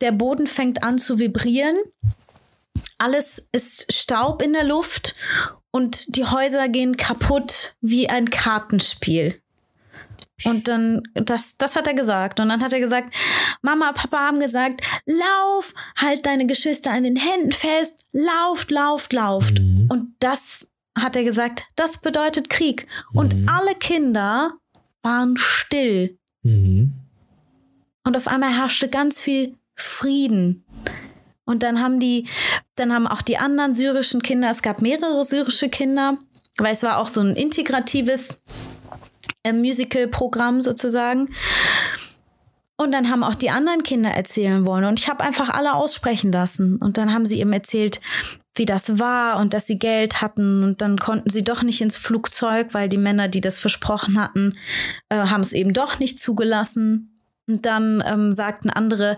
der Boden fängt an zu vibrieren, alles ist Staub in der Luft und die Häuser gehen kaputt wie ein Kartenspiel. Und dann, das, das hat er gesagt. Und dann hat er gesagt, Mama, Papa haben gesagt, lauf, halt deine Geschwister an den Händen fest, lauft, lauft, lauft. Mhm. Und das hat er gesagt, das bedeutet Krieg. Und Mhm. alle Kinder waren still. Mhm. Und auf einmal herrschte ganz viel Frieden. Und dann haben die, dann haben auch die anderen syrischen Kinder, es gab mehrere syrische Kinder, weil es war auch so ein integratives äh, Musical-Programm sozusagen. Und dann haben auch die anderen Kinder erzählen wollen. Und ich habe einfach alle aussprechen lassen. Und dann haben sie ihm erzählt, wie das war und dass sie Geld hatten. Und dann konnten sie doch nicht ins Flugzeug, weil die Männer, die das versprochen hatten, äh, haben es eben doch nicht zugelassen. Und dann ähm, sagten andere,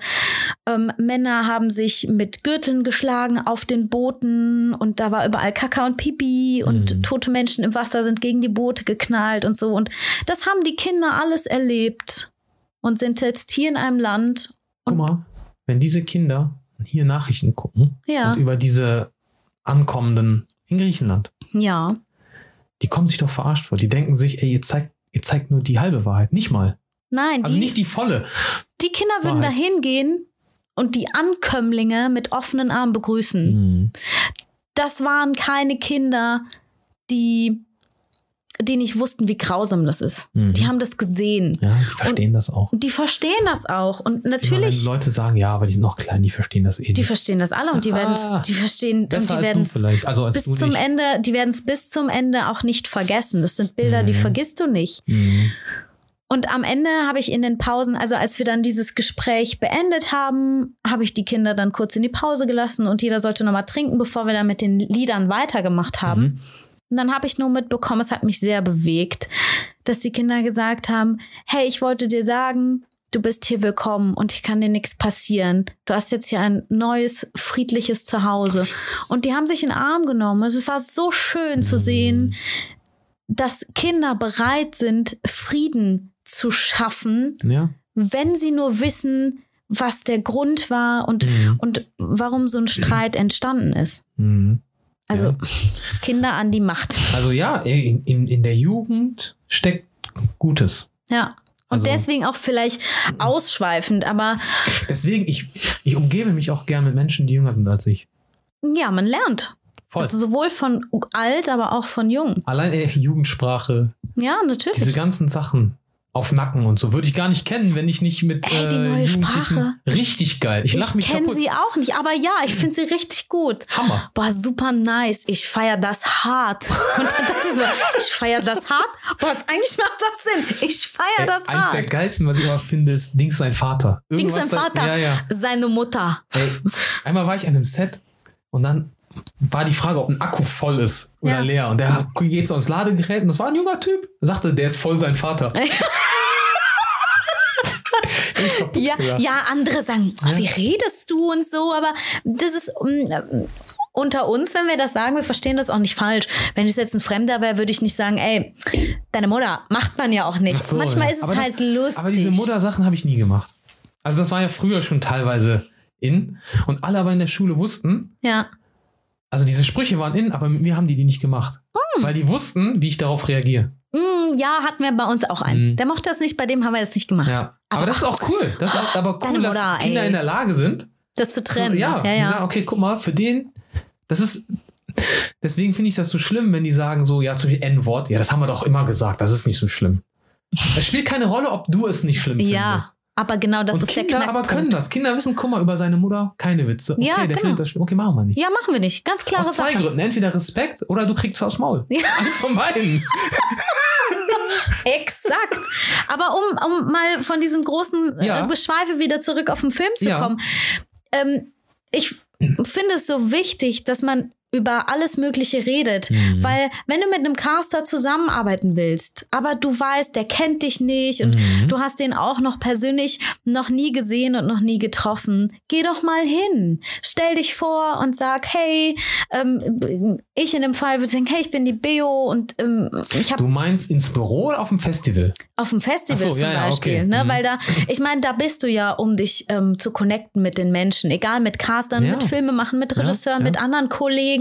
ähm, Männer haben sich mit Gürteln geschlagen auf den Booten und da war überall Kaka und Pipi und Mhm. tote Menschen im Wasser sind gegen die Boote geknallt und so. Und das haben die Kinder alles erlebt und sind jetzt hier in einem Land. Guck mal, wenn diese Kinder hier Nachrichten gucken Ja, und über diese Ankommenden in Griechenland, ja, die kommen sich doch verarscht vor. Die denken sich, ey, ihr zeigt, ihr zeigt nur die halbe Wahrheit, nicht mal. nein, Also die, nicht die volle. die Kinder würden da hingehen und die Ankömmlinge mit offenen Armen begrüßen. Mhm. das waren keine Kinder, die, die nicht wussten, wie grausam das ist. Mhm. Die haben das gesehen. Ja, die verstehen das auch. Und die verstehen das auch. Und Immer natürlich, wenn Leute sagen, ja, aber die sind noch klein, die verstehen das eh die nicht. verstehen das alle und die Ah. werden die verstehen und die werden vielleicht. Also als bis zum. Ende, die werden es bis zum Ende auch nicht vergessen. Das sind Bilder, die Mhm. vergisst du nicht. Mhm. Und am Ende habe ich in den Pausen, also als wir dann dieses Gespräch beendet haben, habe ich die Kinder dann kurz in die Pause gelassen und jeder sollte nochmal trinken, bevor wir dann mit den Liedern weitergemacht haben. Mhm. Und dann habe ich nur mitbekommen, es hat mich sehr bewegt, dass die Kinder gesagt haben, hey, ich wollte dir sagen, du bist hier willkommen und hier kann dir nichts passieren. Du hast jetzt hier ein neues, friedliches Zuhause. Und die haben sich in den Arm genommen. Es war so schön zu sehen, dass Kinder bereit sind, Frieden zu schaffen, Ja. wenn sie nur wissen, was der Grund war und, Mhm. und warum so ein Streit entstanden ist. Mhm. Also Ja. Kinder an die Macht. Also ja, in, in, in der Jugend steckt Gutes. Ja. Und Also- deswegen auch vielleicht ausschweifend, aber Deswegen, ich, ich umgebe mich auch gern mit Menschen, die jünger sind als ich. ja, man lernt. Voll. Also sowohl von alt, aber auch von jung. Allein äh, Jugendsprache, Ja, natürlich. diese ganzen Sachen. Auf Nacken und so. Würde ich gar nicht kennen, wenn ich nicht mit Ey, die äh, neue Sprache. Richtig geil. Ich lach Ich mich kenne kaputt. sie auch nicht, aber ja, ich finde sie richtig gut. Hammer. Boah, super nice. Ich feier das hart. Und dann dachte ich ich feier das hart? Boah, eigentlich macht das Sinn. Ich feier Ey, das eins der hart. geilsten, was ich immer finde, ist Dings sein Vater. Dings Irgendwas sein da- Vater, Ja, ja. seine Mutter. Ey, einmal war ich an einem Set und dann war die Frage, ob ein Akku voll ist oder Ja. leer. Und der geht so ans Ladegerät und das war ein junger Typ. Sagte, der ist voll sein Vater. Ich Ja, ja, andere sagen, "Ah, wie redest du und so, aber das ist um, unter uns, wenn wir das sagen, wir verstehen das auch nicht falsch. Wenn es jetzt ein Fremder wäre, würde ich nicht sagen, ey, deine Mutter macht man ja auch nicht. So, Manchmal ja. ist es Aber das- halt lustig. Aber diese Muttersachen habe ich nie gemacht. Also das war ja früher schon teilweise in und alle aber in der Schule wussten, ja. Also diese Sprüche waren in, aber mit mir haben die die nicht gemacht. Hm. Weil die wussten, wie ich darauf reagiere. Mm, ja, hatten wir bei uns auch einen. Mhm. Der mochte das nicht, bei dem haben wir das nicht gemacht. Ja. Aber, das ist auch cool. Das ist auch, aber cool, dass Mutter, Kinder ey. in der Lage sind, Das zu trennen. ja, ja, Die ja. sagen, okay, guck mal, für den, das ist, deswegen finde ich das so schlimm, wenn die sagen so, ja, zum Beispiel N-Wort, ja, das haben wir doch immer gesagt, das ist nicht so schlimm. Es spielt keine Rolle, ob du es nicht schlimm Ja, findest. Aber genau das Und ist der Kinder Knackpunkt. aber können das. Kinder wissen, guck mal, über seine Mutter keine Witze. Okay, Ja, der genau. findet das schlimm. Okay, machen wir nicht. Ja, machen wir nicht. Ganz klare Aus zwei Sache. Gründen. Entweder Respekt oder du kriegst es aufs Maul. Ja. Eins von beiden. Exakt. Aber um, um mal von diesem großen Ja. äh, Geschweife wieder zurück auf den Film zu Ja. kommen. Ähm, ich finde es so wichtig, dass man über alles Mögliche redet. Mhm. Weil, wenn du mit einem Caster zusammenarbeiten willst, aber du weißt, der kennt dich nicht und Mhm. du hast den auch noch persönlich noch nie gesehen und noch nie getroffen, geh doch mal hin. Stell dich vor und sag, hey, ähm, ich in dem Fall würde sagen, hey, ich bin die Beo und ähm, ich habe Du meinst ins Büro oder auf dem Festival? auf dem Festival so, zum ja, ja, Beispiel, okay. ne? Mhm. Weil da, ich meine, da bist du ja, um dich ähm, zu connecten mit den Menschen, egal mit Castern, Ja. mit Filmemachern, mit Regisseuren, mit anderen Kollegen.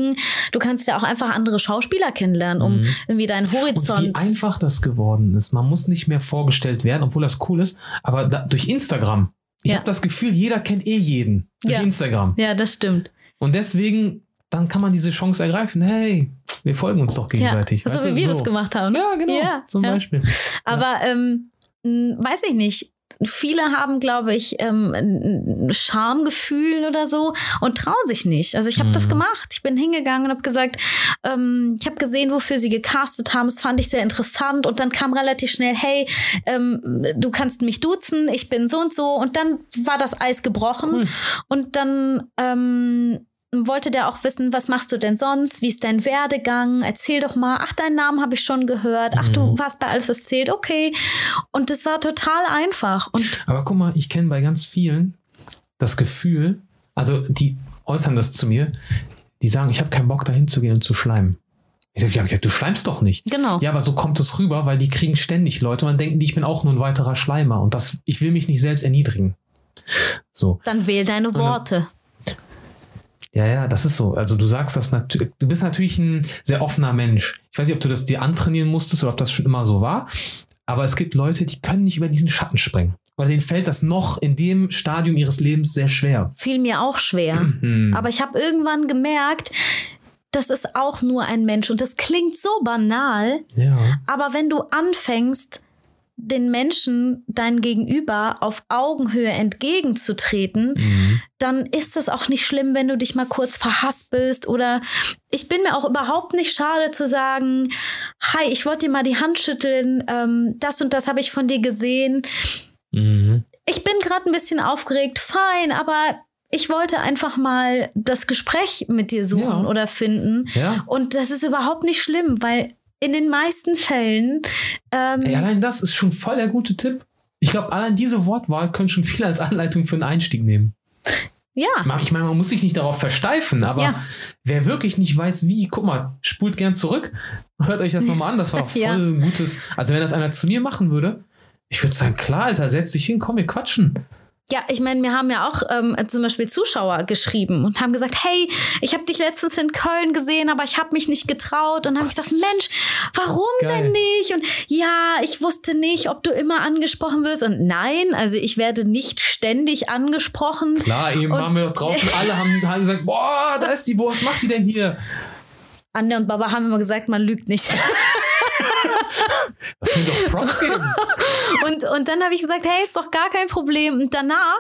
Du kannst ja auch einfach andere Schauspieler kennenlernen, um Mhm. irgendwie deinen Und wie Horizont. einfach das geworden ist. Man muss nicht mehr vorgestellt werden, obwohl das cool ist, aber da, durch Instagram. Ich Ja. habe das Gefühl, jeder kennt eh jeden durch Ja. Instagram. Ja, das stimmt. Und deswegen, dann kann man diese Chance ergreifen. Hey, wir folgen uns doch gegenseitig. Ja, so wie wir so. das gemacht haben. Ja, genau. Ja, zum. Beispiel. Aber ähm, mh, weiß ich nicht. Viele haben, glaube ich, ähm, ein Schamgefühl oder so und trauen sich nicht. Also ich habe das Mhm. gemacht. Ich bin hingegangen und habe gesagt, ähm, ich habe gesehen, wofür sie gecastet haben. Das fand ich sehr interessant. Und dann kam relativ schnell, hey, ähm, du kannst mich duzen, ich bin so und so. Und dann war das Eis gebrochen. Cool. Und dann ähm, wollte der auch wissen, was machst du denn sonst? Wie ist dein Werdegang? Erzähl doch mal. Ach, deinen Namen habe ich schon gehört. Ach, du Mhm. warst bei Alles, was zählt. Okay. Und das war total einfach. Und Aber guck mal, ich kenne bei ganz vielen das Gefühl, also die äußern das zu mir, die sagen, ich habe keinen Bock dahin zu gehen und zu schleimen. Ich sage, ja, du schleimst doch nicht. genau. Ja, aber so kommt es rüber, weil die kriegen ständig Leute und dann denken die, ich bin auch nur ein weiterer Schleimer und das, ich will mich nicht selbst erniedrigen. So. Dann wähl deine Worte. Ja, ja, das ist so. Also du sagst das natürlich, du bist natürlich ein sehr offener Mensch. Ich weiß nicht, ob du das dir antrainieren musstest oder ob das schon immer so war, aber es gibt Leute, die können nicht über diesen Schatten springen. Oder denen fällt das noch in dem Stadium ihres Lebens sehr schwer. Fiel mir auch schwer. Mhm. Aber ich habe irgendwann gemerkt, das ist auch nur ein Mensch. Und das klingt so banal. ja. Aber wenn du anfängst, den Menschen, dein Gegenüber, auf Augenhöhe entgegenzutreten, Mhm. dann ist es auch nicht schlimm, wenn du dich mal kurz verhaspelst oder ich bin mir auch überhaupt nicht schade zu sagen, hi, ich wollte dir mal die Hand schütteln, ähm, das und das habe ich von dir gesehen. Mhm. Ich bin gerade ein bisschen aufgeregt, fein, aber ich wollte einfach mal das Gespräch mit dir suchen Ja. oder finden. Ja. Und das ist überhaupt nicht schlimm, weil in den meisten Fällen ähm, Ey, allein das ist schon voll der gute Tipp. Ich glaube, allein diese Wortwahl können schon viele als Anleitung für einen Einstieg nehmen. ja, Ich meine, man muss sich nicht darauf versteifen, aber Ja. wer wirklich nicht weiß, wie, guck mal, spult gern zurück, hört euch das nochmal an. Das war doch voll Ja. ein gutes. Also, wenn das einer zu mir machen würde, ich würde sagen, klar, Alter, setz dich hin, komm, wir quatschen. Ja, ich meine, mir haben ja auch ähm, zum Beispiel Zuschauer geschrieben und haben gesagt, hey, ich habe dich letztens in Köln gesehen, aber ich habe mich nicht getraut. Und dann habe ich gesagt, Mensch, warum Geil. denn nicht? Und ja, ich wusste nicht, ob du immer angesprochen wirst. Und nein, also ich werde nicht ständig angesprochen. Klar, eben Und- waren wir draußen, alle haben, haben gesagt, boah, da ist die, was macht die denn hier? Anja und Baba haben immer gesagt, man lügt nicht. Lass mir doch Props geben. Und, und dann habe ich gesagt, hey, ist doch gar kein Problem. Und danach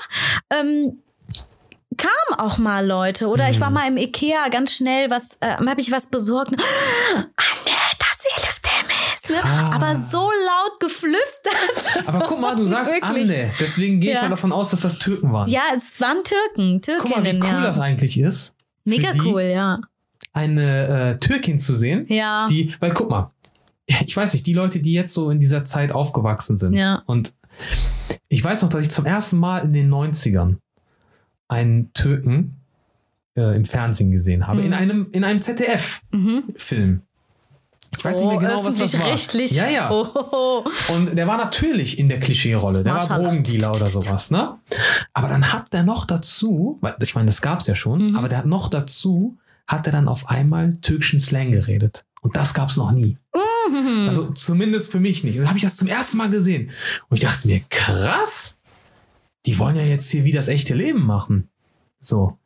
ähm, kamen auch mal Leute. Oder ich war mal im Ikea ganz schnell, was äh, habe ich was besorgt. Anne, das ist. Ne? Ah. Aber so laut geflüstert. Aber guck mal, du sagst Wirklich. Ande. Deswegen gehe ich Ja. mal davon aus, dass das Türken waren. Ja, es waren Türken, Guck mal, wie Türkinnen. cool ja. das eigentlich ist. Mega cool, ja. Eine äh, Türkin zu sehen. Ja. Die, weil guck mal, ich weiß nicht, die Leute, die jetzt so in dieser Zeit aufgewachsen sind. Ja. Und ich weiß noch, dass ich zum ersten Mal in den 90ern einen Türken äh, im Fernsehen gesehen habe. In Mhm. einem, in einem ZDF-Film. Ich weiß nicht mehr genau, was das war. Oh, öffentlich-rechtlich. Ja, ja. Oh, oh, oh. Und der war natürlich in der Klischee-Rolle. Der war Maschallah. Drogendealer oder sowas, ne? Aber dann hat der noch dazu, weil ich meine, das gab's ja schon, Mhm. aber der hat noch dazu, hat er dann auf einmal türkischen Slang geredet. Und das gab's noch nie. Mhm. Also zumindest für mich nicht. Und dann habe ich das zum ersten Mal gesehen. Und ich dachte mir, krass, die wollen ja jetzt hier wie das echte Leben machen. So.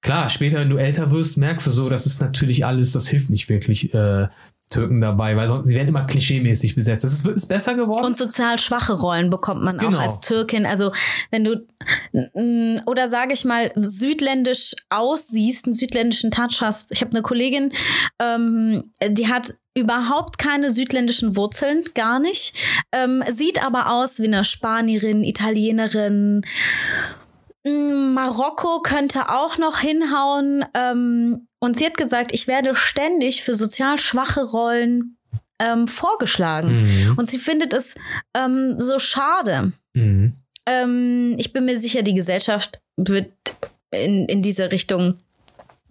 Klar, später, wenn du älter wirst, merkst du so, das ist natürlich alles, das hilft nicht wirklich äh, Türken dabei, weil sonst, sie werden immer klischeemäßig besetzt. Das ist, ist besser geworden. Und sozial schwache Rollen bekommt man Genau. auch als Türkin. Also wenn du mm, oder sage ich mal südländisch aussiehst, einen südländischen Touch hast. Ich habe eine Kollegin, ähm, die hat überhaupt keine südländischen Wurzeln, gar nicht. Ähm, sieht aber aus wie eine Spanierin, Italienerin. Mm, Marokko könnte auch noch hinhauen. Ähm, und sie hat gesagt, ich werde ständig für sozial schwache Rollen ähm, vorgeschlagen. Mhm. Und sie findet es ähm, so schade. Mhm. Ähm, ich bin mir sicher, die Gesellschaft wird in, in diese Richtung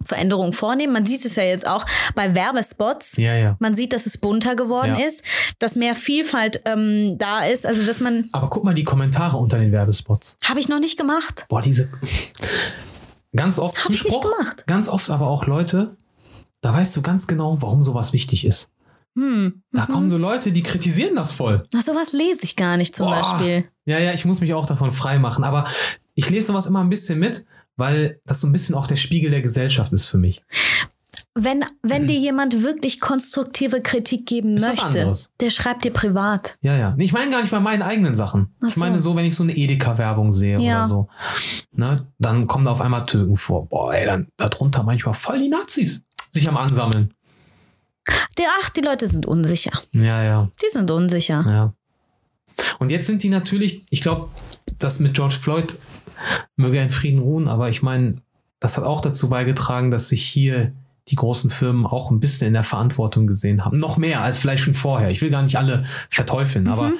Veränderungen vornehmen. Man sieht es ja jetzt auch bei Werbespots. Ja, ja. Man sieht, dass es bunter geworden Ja. ist, dass mehr Vielfalt ähm, da ist. Also, dass man. Aber guck mal die Kommentare unter den Werbespots. Habe ich noch nicht gemacht. Boah, diese. Ganz oft Hab ich nicht Zuspruch. gemacht. Ganz oft aber auch Leute, da weißt du ganz genau, warum sowas wichtig ist. Hm. Da kommen so Leute, die kritisieren das voll. Ach, sowas lese ich gar nicht zum Boah. Beispiel. Ja, ja, ich muss mich auch davon frei machen. Aber ich lese sowas immer ein bisschen mit, weil das so ein bisschen auch der Spiegel der Gesellschaft ist für mich. Wenn, wenn dir jemand wirklich konstruktive Kritik geben. Ist möchte, der schreibt dir privat. Ja, ja. Ich meine gar nicht bei meinen eigenen Sachen. Ach Ich meine so. so, wenn ich so eine Edeka-Werbung sehe Ja. oder so. Ne, dann kommen da auf einmal Türken vor. Boah, ey, dann darunter manchmal voll die Nazis sich am Ansammeln. Der, ach, die Leute sind unsicher. Ja, ja. Die sind unsicher. Ja. Und jetzt sind die natürlich, ich glaube, das mit George Floyd möge er in Frieden ruhen, aber ich meine, das hat auch dazu beigetragen, dass sich hier die großen Firmen auch ein bisschen in der Verantwortung gesehen haben. Noch mehr als vielleicht schon vorher. Ich will gar nicht alle verteufeln, aber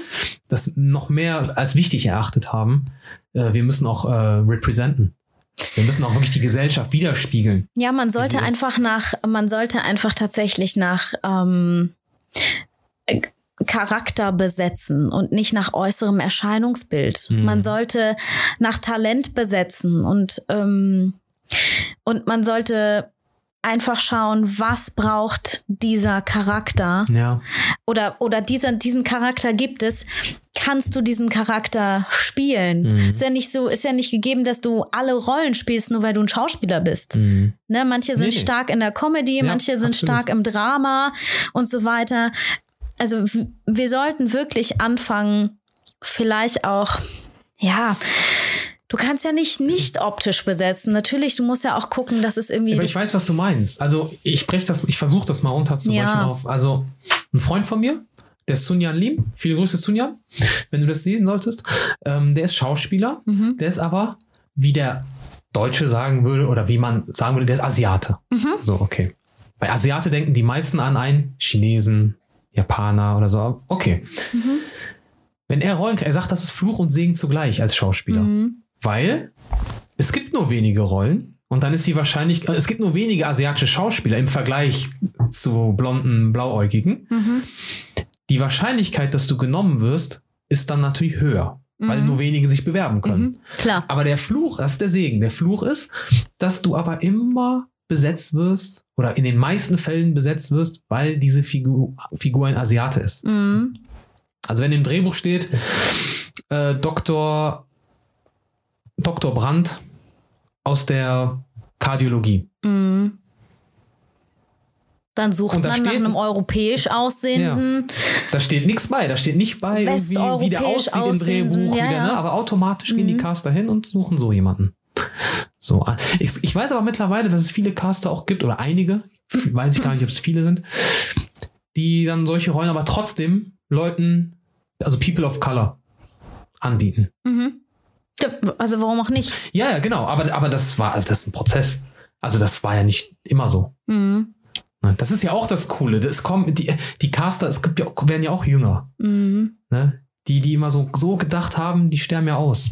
das noch mehr als wichtig erachtet haben. Äh, wir müssen auch äh, representen. Wir müssen auch wirklich die Gesellschaft widerspiegeln. Ja, man sollte einfach nach, man sollte einfach tatsächlich nach ähm, äh, Charakter besetzen und nicht nach äußerem Erscheinungsbild. Mhm. Man sollte nach Talent besetzen und, ähm, und man sollte einfach schauen, was braucht dieser Charakter Ja. oder, oder dieser, diesen Charakter gibt es, kannst du diesen Charakter spielen? Mhm. Ist ja nicht so, ist ja nicht gegeben, dass du alle Rollen spielst, nur weil du ein Schauspieler bist. Mhm. Ne, manche sind Nee, stark in der Comedy, Ja, manche sind absolut. stark im Drama und so weiter. Also wir sollten wirklich anfangen, vielleicht auch, ja, du kannst ja nicht nicht optisch besetzen. Natürlich, du musst ja auch gucken, dass es irgendwie. Aber ich weiß, was du meinst. Also ich breche das, ich versuche das mal unterzubrechen Ja. auf. Also ein Freund von mir, der ist Sunyan Lim. Viele Grüße Sunyan, wenn du das sehen solltest. Ähm, der ist Schauspieler. Mhm. Der ist aber, wie der Deutsche sagen würde oder wie man sagen würde, der ist Asiate. Mhm. So, okay. Bei Asiate denken die meisten an einen Chinesen, Japaner oder so. Okay. Mhm. Wenn er Rollen, er sagt, das ist Fluch und Segen zugleich als Schauspieler. Mhm. Weil es gibt nur wenige Rollen und dann ist die wahrscheinlich, es gibt nur wenige asiatische Schauspieler im Vergleich zu blonden, blauäugigen. Mhm. Die Wahrscheinlichkeit, dass du genommen wirst, ist dann natürlich höher, weil Mhm. nur wenige sich bewerben können. Mhm. Klar. Aber der Fluch, das ist der Segen. Der Fluch ist, dass du aber immer besetzt wirst oder in den meisten Fällen besetzt wirst, weil diese Figur, Figur ein Asiate ist. Mhm. Also wenn im Drehbuch steht, äh, Dr. Dr. Brandt aus der Kardiologie. Mhm. Dann sucht man nach steht- einem europäisch aussehenden. Da steht nichts bei, da steht nicht bei, wie der aussieht im Drehbuch, ja, wie der, ne? ja. aber automatisch gehen die Mhm. Caster hin und suchen so jemanden. So, ich, ich weiß aber mittlerweile, dass es viele Caster auch gibt, oder einige, weiß ich gar nicht, ob es viele sind, die dann solche Rollen aber trotzdem Leuten, also People of Color, anbieten. Mhm. Ja, Also warum auch nicht? Ja, ja, genau, aber, aber das war, das ist ein Prozess. Also das war ja nicht immer so. Mhm. Ne? Das ist ja auch das Coole. Es kommen, die, die Caster, es gibt ja, werden ja auch jünger. Mhm. Ne? Die, die immer so, so gedacht haben, die sterben ja aus.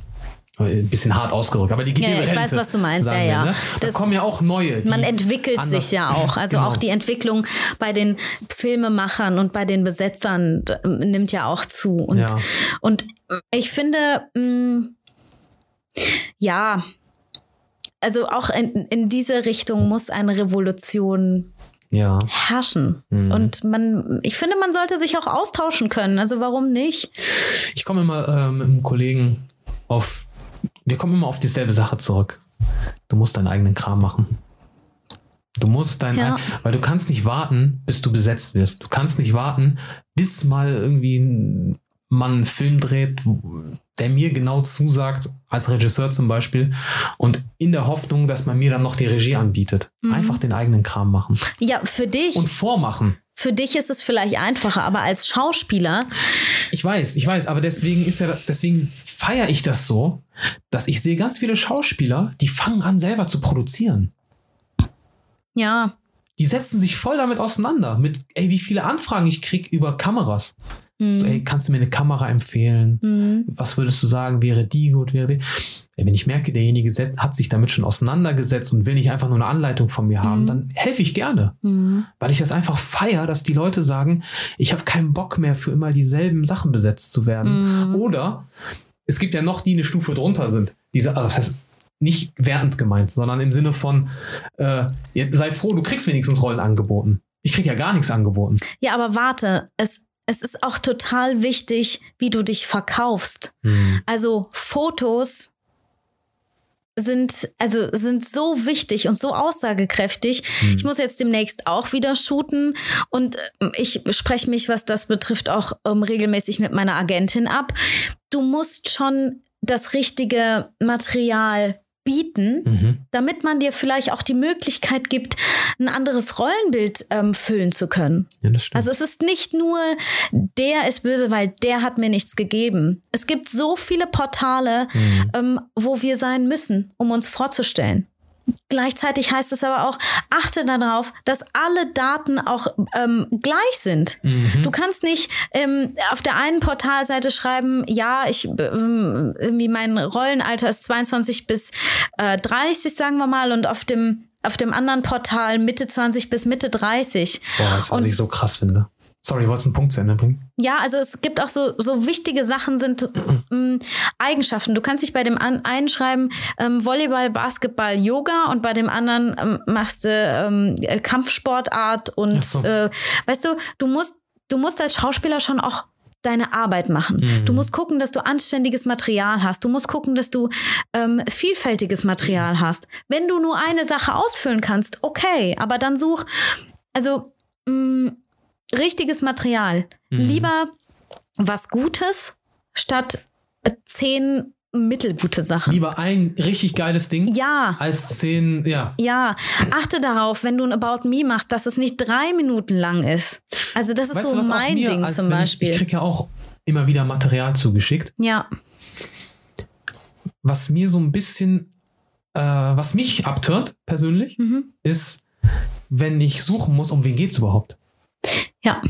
Ein bisschen hart ausgedrückt, aber die gehen Ja, ich weiß, was du meinst, ja, wir, ja. Ne? Da Das- kommen ja auch neue. Man entwickelt sich ja auch. Also Genau. auch die Entwicklung bei den Filmemachern und bei den Besetzern d- nimmt ja auch zu. Und, Ja. und ich finde, mh, ja, also auch in, in diese Richtung muss eine Revolution ja. herrschen. Mhm. Und man, ich finde, man sollte sich auch austauschen können. Also warum nicht? Ich komme immer äh, mit einem Kollegen auf, wir kommen immer auf dieselbe Sache zurück. Du musst deinen eigenen Kram machen. Du musst dein, Ja. weil du kannst nicht warten, bis du besetzt wirst. Du kannst nicht warten, bis mal irgendwie man einen Film dreht, der mir genau zusagt, als Regisseur zum Beispiel, und in der Hoffnung, dass man mir dann noch die Regie anbietet. Mhm. Einfach den eigenen Kram machen. Ja, für dich, Und vormachen. für dich ist es vielleicht einfacher, aber als Schauspieler, Ich weiß, ich weiß, aber deswegen ist ja, deswegen feiere ich das so, dass ich sehe ganz viele Schauspieler, die fangen an, selber zu produzieren. ja, Die setzen sich voll damit auseinander, mit, ey, wie viele Anfragen ich krieg über Kameras. hm, So, ey, kannst du mir eine Kamera empfehlen? hm, Was würdest du sagen, wäre die gut, wäre die? Ey, wenn ich merke, derjenige hat sich damit schon auseinandergesetzt und will nicht einfach nur eine Anleitung von mir haben, Mhm. dann helfe ich gerne. hm. Weil ich das einfach feiere, dass die Leute sagen, ich habe keinen Bock mehr für immer dieselben Sachen besetzt zu werden. Mhm. Oder es gibt ja noch, die eine Stufe drunter sind. Diese, also das heißt, nicht wertend gemeint, sondern im Sinne von, äh, sei froh, du kriegst wenigstens Rollen angeboten. Ich krieg ja gar nichts angeboten. Ja, aber warte, es, es ist auch total wichtig, wie du dich verkaufst. Hm. Also Fotos sind, also sind so wichtig und so aussagekräftig. Hm. Ich muss jetzt demnächst auch wieder shooten und ähm, ich spreche mich, was das betrifft, auch ähm, regelmäßig mit meiner Agentin ab. Du musst schon das richtige Material bieten, Mhm. damit man dir vielleicht auch die Möglichkeit gibt, ein anderes Rollenbild ähm, füllen zu können. Ja. Also es ist nicht nur, der ist böse, weil der hat mir nichts gegeben. Es gibt so viele Portale, Mhm. ähm, wo wir sein müssen, um uns vorzustellen. Gleichzeitig heißt es aber auch, achte darauf, dass alle Daten auch ähm, gleich sind. Mhm. Du kannst nicht ähm, auf der einen Portalseite schreiben, ja, ich ähm, irgendwie mein Rollenalter ist 22 bis äh, 30, sagen wir mal, und auf dem auf dem anderen Portal Mitte 20 bis Mitte 30. Boah, das, was und- ich so krass finde. Sorry, wolltest du einen Punkt zu Ende bringen? Ja, also es gibt auch so, so wichtige Sachen sind ähm, Eigenschaften. Du kannst dich bei dem einen schreiben ähm, Volleyball, Basketball, Yoga und bei dem anderen ähm, machst du ähm, äh, Kampfsportart und so. äh, weißt du, du musst, du musst als Schauspieler schon auch deine Arbeit machen. Mhm. Du musst gucken, dass du anständiges Material hast. Du musst gucken, dass du ähm, vielfältiges Material hast. Wenn du nur eine Sache ausfüllen kannst, okay, aber dann such, also mh, richtiges Material. Mhm. Lieber was Gutes statt zehn mittelgute Sachen. Lieber ein richtig geiles Ding Ja. als zehn, ja. Ja, achte darauf, wenn du ein About Me machst, dass es nicht drei Minuten lang ist. Also das ist Weißt so du, mein mir, Ding zum Beispiel. Ich, ich krieg ja auch immer wieder Material zugeschickt. ja, Was mir so ein bisschen, äh, was mich abtönt persönlich, mhm. ist, wenn ich suchen muss, um wen geht's überhaupt. ja,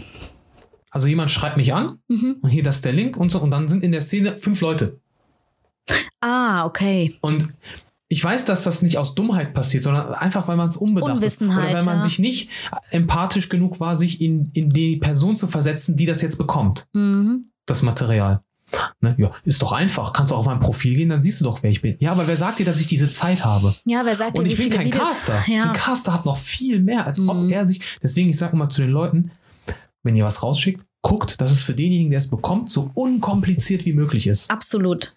Also jemand schreibt mich an mhm. und hier das ist der Link und so und dann sind in der Szene fünf Leute. Ah, okay, Und ich weiß, dass das nicht aus Dummheit passiert, sondern einfach, weil man es unbedacht ist. Unwissenheit, Oder weil man ja. sich nicht empathisch genug war, sich in, in die Person zu versetzen, die das jetzt bekommt, mhm. das Material. Ne? Ja, ist doch einfach. Kannst du auch auf mein Profil gehen, dann siehst du doch, wer ich bin. Ja, aber wer sagt dir, dass ich diese Zeit habe? ja, wer sagt dir, Und ich bin kein Videos? Caster. Ja, Ein Caster hat noch viel mehr, als ob Mhm. er sich. Deswegen, ich sage immer zu den Leuten, wenn ihr was rausschickt, guckt, dass es für denjenigen, der es bekommt, so unkompliziert wie möglich ist. absolut.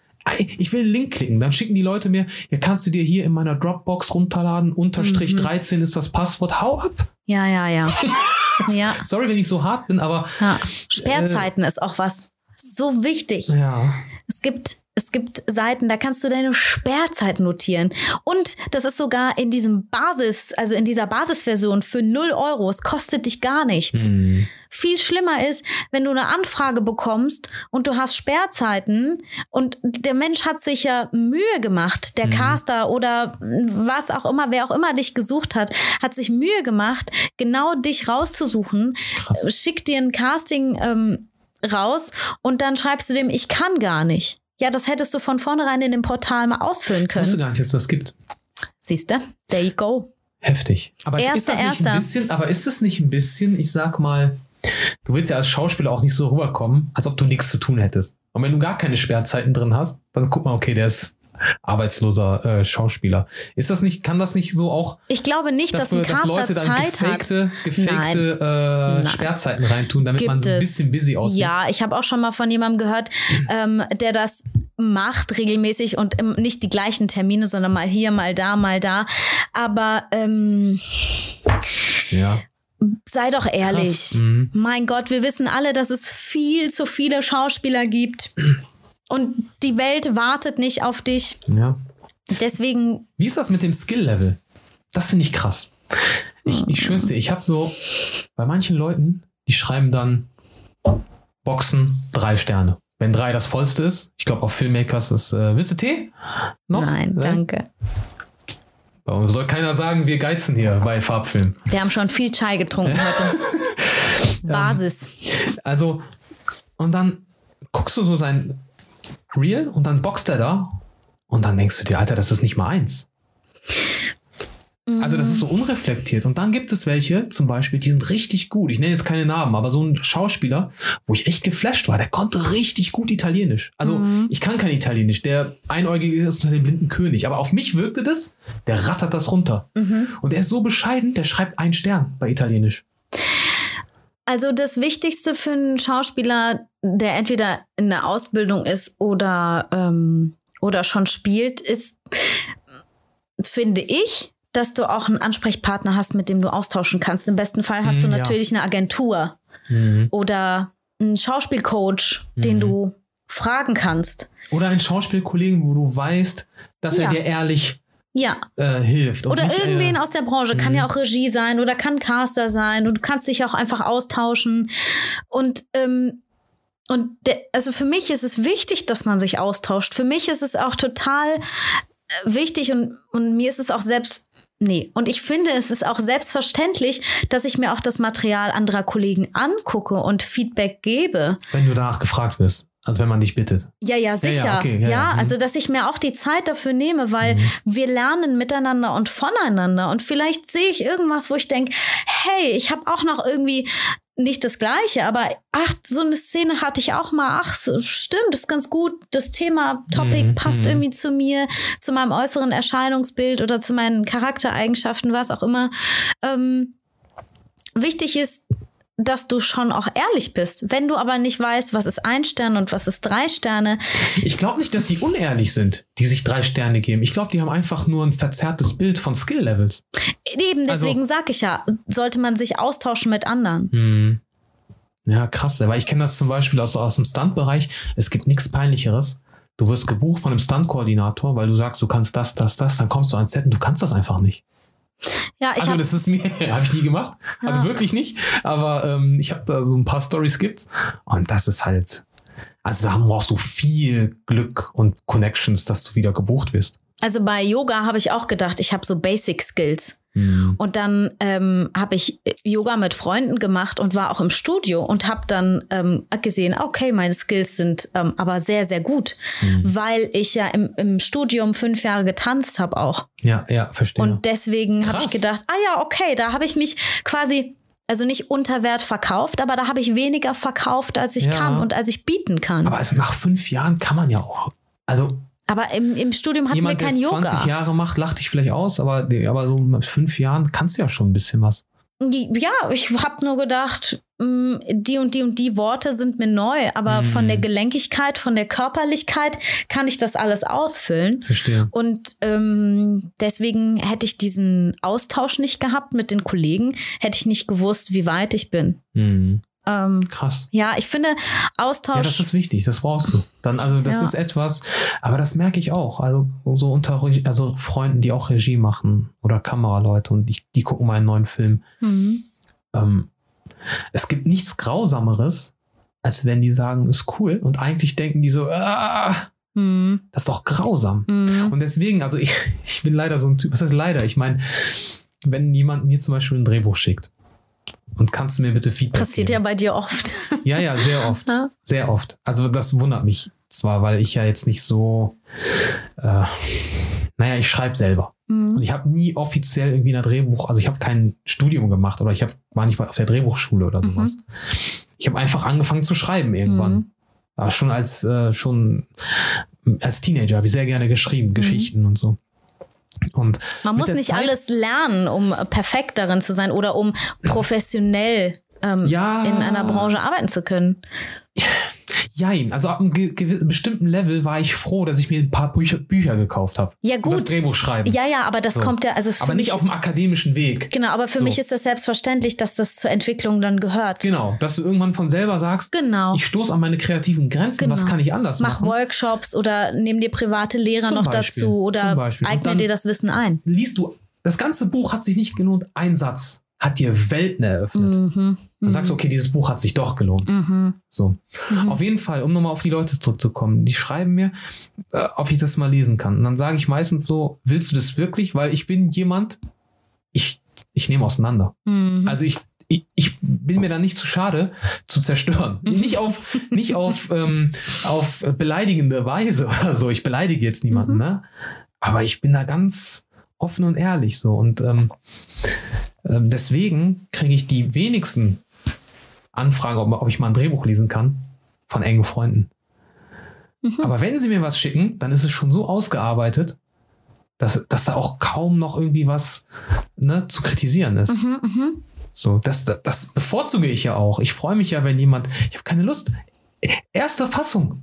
Ich will einen Link klicken, dann schicken die Leute mir, ja, kannst du dir hier in meiner Dropbox runterladen, unterstrich Mhm. 13 ist das Passwort, hau ab. Ja, ja, ja. ja. Sorry, wenn ich so hart bin, aber ja. Sperrzeiten ist auch was so wichtig. ja. Es gibt, es gibt Seiten, da kannst du deine Sperrzeit notieren. Und das ist sogar in diesem Basis, also in dieser Basisversion für 0 Euro. Es kostet dich gar nichts. Hm. Viel schlimmer ist, wenn du eine Anfrage bekommst und du hast Sperrzeiten und der Mensch hat sich ja Mühe gemacht, der Caster oder was auch immer, wer auch immer dich gesucht hat, hat sich Mühe gemacht, genau dich rauszusuchen, Krass. schickt dir ein Casting ähm, raus und dann schreibst du dem, ich kann gar nicht. Ja, das hättest du von vornherein in dem Portal mal ausfüllen Ich wusste können. gar nicht, dass das gibt. Siehst du? There you go. Heftig. Aber ist Erster, das nicht erster. ein bisschen, aber ist das nicht ein bisschen, ich sag mal, du willst ja als Schauspieler auch nicht so rüberkommen, als ob du nichts zu tun hättest. Und wenn du gar keine Sperrzeiten drin hast, dann guck mal, okay, der ist arbeitsloser äh, Schauspieler. Ist das nicht, kann das nicht so auch Ich glaube nicht, dafür, dass dass ein Leute Caster dann Zeit hat. gefakte, gefakte äh, Nein. Sperrzeiten reintun, damit Gibt man so ein bisschen busy aussieht? Ja, ich habe auch schon mal von jemandem gehört, ähm, der das macht regelmäßig und im, nicht die gleichen Termine, sondern mal hier, mal da, mal da. Aber ähm, Ja. sei doch ehrlich. Mhm. Mein Gott, wir wissen alle, dass es viel zu viele Schauspieler gibt. Und die Welt wartet nicht auf dich. ja. Deswegen, Wie ist das mit dem Skill-Level? Das finde ich krass. Ich, ich schwör's dir, ich habe so bei manchen Leuten, die schreiben dann Boxen drei Sterne. Wenn drei das vollste ist, ich glaube auf Filmmakers ist, äh, willst du Tee? Noch? nein, Ne? danke. Warum Soll keiner sagen, wir geizen hier bei Farbfilm. Wir haben schon viel Chai getrunken heute. Basis. Also, und dann guckst du so sein Reel und dann boxt er da und dann denkst du dir, Alter, das ist nicht mal eins. Also das ist so unreflektiert. Und dann gibt es welche, zum Beispiel, die sind richtig gut. Ich nenne jetzt keine Namen, aber so ein Schauspieler, wo ich echt geflasht war, der konnte richtig gut Italienisch. Also ich kann kein Italienisch. Der Einäugige ist unter dem blinden König. Aber auf mich wirkte das, der rattert das runter. Und der ist so bescheiden, der schreibt einen Stern bei Italienisch. Also das Wichtigste für einen Schauspieler, der entweder in der Ausbildung ist oder, ähm, oder schon spielt, ist, finde ich, dass du auch einen Ansprechpartner hast, mit dem du austauschen kannst. Im besten Fall hast Mm, du ja. natürlich eine Agentur oder einen Schauspielcoach, den Mhm. du fragen kannst. Oder einen Schauspielkollegen, wo du weißt, dass Ja. er dir ehrlich Ja, äh, hilft. Oder nicht, irgendwen äh, aus der Branche. Kann Mhm. ja auch Regie sein oder kann Caster sein. Und du kannst dich auch einfach austauschen. Und, ähm, und also für mich ist es wichtig, dass man sich austauscht. Für mich ist es auch total äh, wichtig und, und mir ist es auch selbst. Nee, und ich finde, es ist auch selbstverständlich, dass ich mir auch das Material anderer Kollegen angucke und Feedback gebe. wenn du danach gefragt wirst. Also wenn man dich bittet. Ja, ja, sicher. Ja, okay, ja, ja, mhm. also dass ich mir auch die Zeit dafür nehme, weil wir lernen miteinander und voneinander. Und vielleicht sehe ich irgendwas, wo ich denke, hey, ich habe auch noch irgendwie nicht das Gleiche, aber ach, so eine Szene hatte ich auch mal. Ach, stimmt, ist ganz gut. Das Thema, Topic Mhm, passt mhm. irgendwie zu mir, zu meinem äußeren Erscheinungsbild oder zu meinen Charaktereigenschaften, was auch immer. Ähm, wichtig ist, dass du schon auch ehrlich bist. Wenn du aber nicht weißt, was ist ein Stern und was ist drei Sterne, Ich glaube nicht, dass die unehrlich sind, die sich drei Sterne geben. Ich glaube, die haben einfach nur ein verzerrtes Bild von Skill-Levels. eben Also- deswegen sag ich ja, sollte man sich austauschen mit anderen. Hm. Ja, krass. Weil ich kenne das zum Beispiel aus, aus dem Stunt-Bereich. Es gibt nichts Peinlicheres. Du wirst gebucht von einem Stunt-Koordinator, weil du sagst, du kannst das, das, das. Dann kommst du ans Set und du kannst das einfach nicht. Ja, ich Also hab, das ist mir, habe ich nie gemacht. Also Ja. wirklich nicht. Aber ähm, ich habe da so ein paar Stories gibt's und das ist halt, also da brauchst du viel Glück und Connections, dass du wieder gebucht wirst. also bei Yoga habe ich auch gedacht, ich habe so Basic Skills. Hm. Und dann ähm, habe ich Yoga mit Freunden gemacht und war auch im Studio und habe dann ähm, gesehen, okay, meine Skills sind ähm, aber sehr, sehr gut, Mhm. weil ich ja im, im Studium fünf Jahre getanzt habe auch. Ja, ja, verstehe. Und deswegen habe ich gedacht, ah ja, okay, da habe ich mich quasi, also nicht unter Wert verkauft, aber da habe ich weniger verkauft, als ich Ja. kann und als ich bieten kann. aber Aber, also nach fünf Jahren kann man ja auch, also im, im Studium hatten jemand, wir der kein Yoga. 20 Jahre macht, lacht dich vielleicht aus, aber, aber so mit fünf Jahren kannst du ja schon ein bisschen was. Ja, ich habe nur gedacht, mh, die und die und die Worte sind mir neu, aber Mhm. von der Gelenkigkeit, von der Körperlichkeit kann ich das alles ausfüllen. Verstehe. Und ähm, deswegen hätte ich diesen Austausch nicht gehabt mit den Kollegen, hätte ich nicht gewusst, wie weit ich bin. Mhm. Ähm, Krass. ja, ich finde Austausch. Ja, das ist wichtig, das brauchst du. Dann, also das Ja. ist etwas, aber das merke ich auch. Also so unter also Freunden, die auch Regie machen oder Kameraleute und ich, die gucken mal einen neuen Film. Mhm. Ähm, es gibt nichts Grausameres, als wenn die sagen, ist cool und eigentlich denken die so, ah, Mhm. das ist doch grausam. Mhm. Und deswegen, also ich, ich bin leider so ein Typ, was heißt leider? Ich meine, wenn jemand mir zum Beispiel ein Drehbuch schickt und kannst du mir bitte Feedback Passiert ja geben? bei dir oft. Ja, ja, sehr oft. Ne? Sehr oft. Also das wundert mich zwar, weil ich ja jetzt nicht so, äh, naja, ich schreibe selber. Und Mhm. ich habe nie offiziell irgendwie ein Drehbuch, also ich habe kein Studium gemacht oder ich hab, war nicht mal auf der Drehbuchschule oder Mhm. sowas. Ich habe einfach angefangen zu schreiben irgendwann. Mhm. Aber schon als, äh, schon als Teenager habe ich sehr gerne geschrieben, Geschichten und so. Und Man muss nicht Zeit- alles lernen, um perfekt darin zu sein oder um professionell ähm, Ja. in einer Branche arbeiten zu können. jein, also ab einem bestimmten Level war ich froh, dass ich mir ein paar Bücher, Bücher gekauft habe. Ja, Über das gut. Drehbuch schreiben. Ja, ja, aber das So. kommt ja, also für Aber mich, nicht auf dem akademischen Weg. Genau, aber für So. mich ist das selbstverständlich, dass das zur Entwicklung dann gehört. Genau, dass du irgendwann von selber sagst, Genau. ich stoße an meine kreativen Grenzen, Genau. was kann ich anders Mach machen? Workshops oder nimm dir private Lehrer Zum noch Beispiel. dazu oder. Und eigne dir das Wissen ein. Liest du, das ganze Buch hat sich nicht gelohnt, ein Satz hat dir Welten eröffnet. Mhm. Dann sagst du, okay, dieses Buch hat sich doch gelohnt. Mhm. So. Auf jeden Fall, um nochmal auf die Leute zurückzukommen, die schreiben mir, äh, ob ich das mal lesen kann. Und dann sage ich meistens so, willst du das wirklich? Weil ich bin jemand, ich, ich nehme auseinander. Mhm. Also ich, ich, ich bin mir da nicht zu schade zu zerstören. Nicht auf, nicht auf, ähm, auf beleidigende Weise oder so. Ich beleidige jetzt niemanden, Mhm. ne? Aber ich bin da ganz offen und ehrlich so. Und ähm, ähm, deswegen kriege ich die wenigsten Anfragen, ob, ob ich mal ein Drehbuch lesen kann, von engen Freunden. Mhm. Aber wenn sie mir was schicken, dann ist es schon so ausgearbeitet, dass, dass da auch kaum noch irgendwie was ne, zu kritisieren ist. Mhm, mhm. So, das, das, das bevorzuge ich ja auch. Ich freue mich ja, wenn jemand. Ich habe keine Lust. Erste Fassung.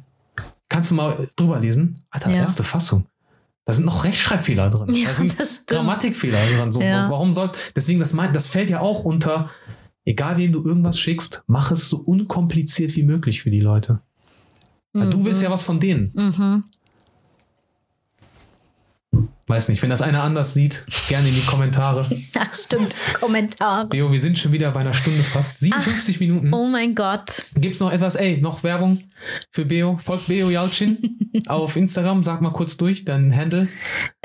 Kannst du mal drüber lesen? Alter, Ja. erste Fassung. Da sind noch Rechtschreibfehler drin. Ja, da sind. Grammatikfehler drin. So, Ja. Warum soll. Deswegen, das, meint, das fällt ja auch unter. Egal wem du irgendwas schickst, mach es so unkompliziert wie möglich für die Leute. Weil du willst ja was von denen. Mhm. Weiß nicht, wenn das einer anders sieht, gerne in die Kommentare. Ja, stimmt. Kommentar. Beo, wir sind schon wieder bei einer Stunde fast. 57 Minuten. Oh mein Gott. Gibt's noch etwas? Ey, noch Werbung für Beo? Folgt Beo Jalcin auf Instagram. Sag mal kurz durch, dein Handle.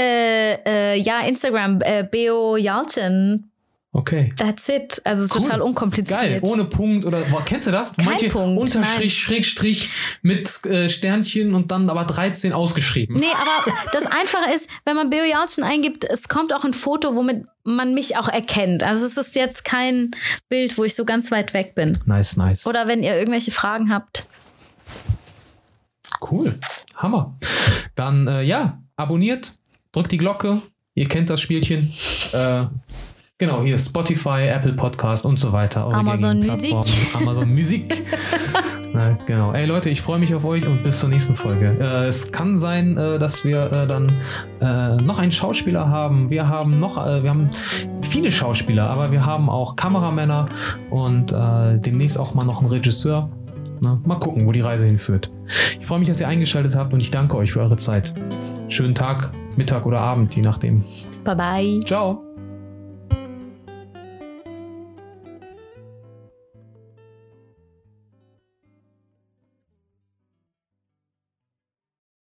Äh, äh, ja, Instagram, äh, Beo Jalcin. Okay. That's it. Also Cool. total unkompliziert. Geil, ohne Punkt oder boah, kennst du das? Kein Manche Punkt, Unterstrich, nein. Schrägstrich mit äh, Sternchen und dann aber 13 ausgeschrieben. Nee, aber das Einfache ist, wenn man Beo Jalcin eingibt, es kommt auch ein Foto, womit man mich auch erkennt. Also es ist jetzt kein Bild, wo ich so ganz weit weg bin. Nice, nice. Oder wenn ihr irgendwelche Fragen habt. Cool. Hammer. Dann, äh, ja, abonniert, drückt die Glocke. Ihr kennt das Spielchen. Äh, genau, hier Spotify, Apple Podcast und so weiter. Amazon Musik. Amazon Musik. Na, genau. Ey Leute, ich freue mich auf euch und bis zur nächsten Folge. Äh, es kann sein, äh, dass wir äh, dann äh, noch einen Schauspieler haben. Wir haben noch, äh, wir haben viele Schauspieler, aber wir haben auch Kameramänner und äh, demnächst auch mal noch einen Regisseur. Na, mal gucken, wo die Reise hinführt. Ich freue mich, dass ihr eingeschaltet habt und ich danke euch für eure Zeit. Schönen Tag, Mittag oder Abend, je nachdem. Bye bye. Ciao.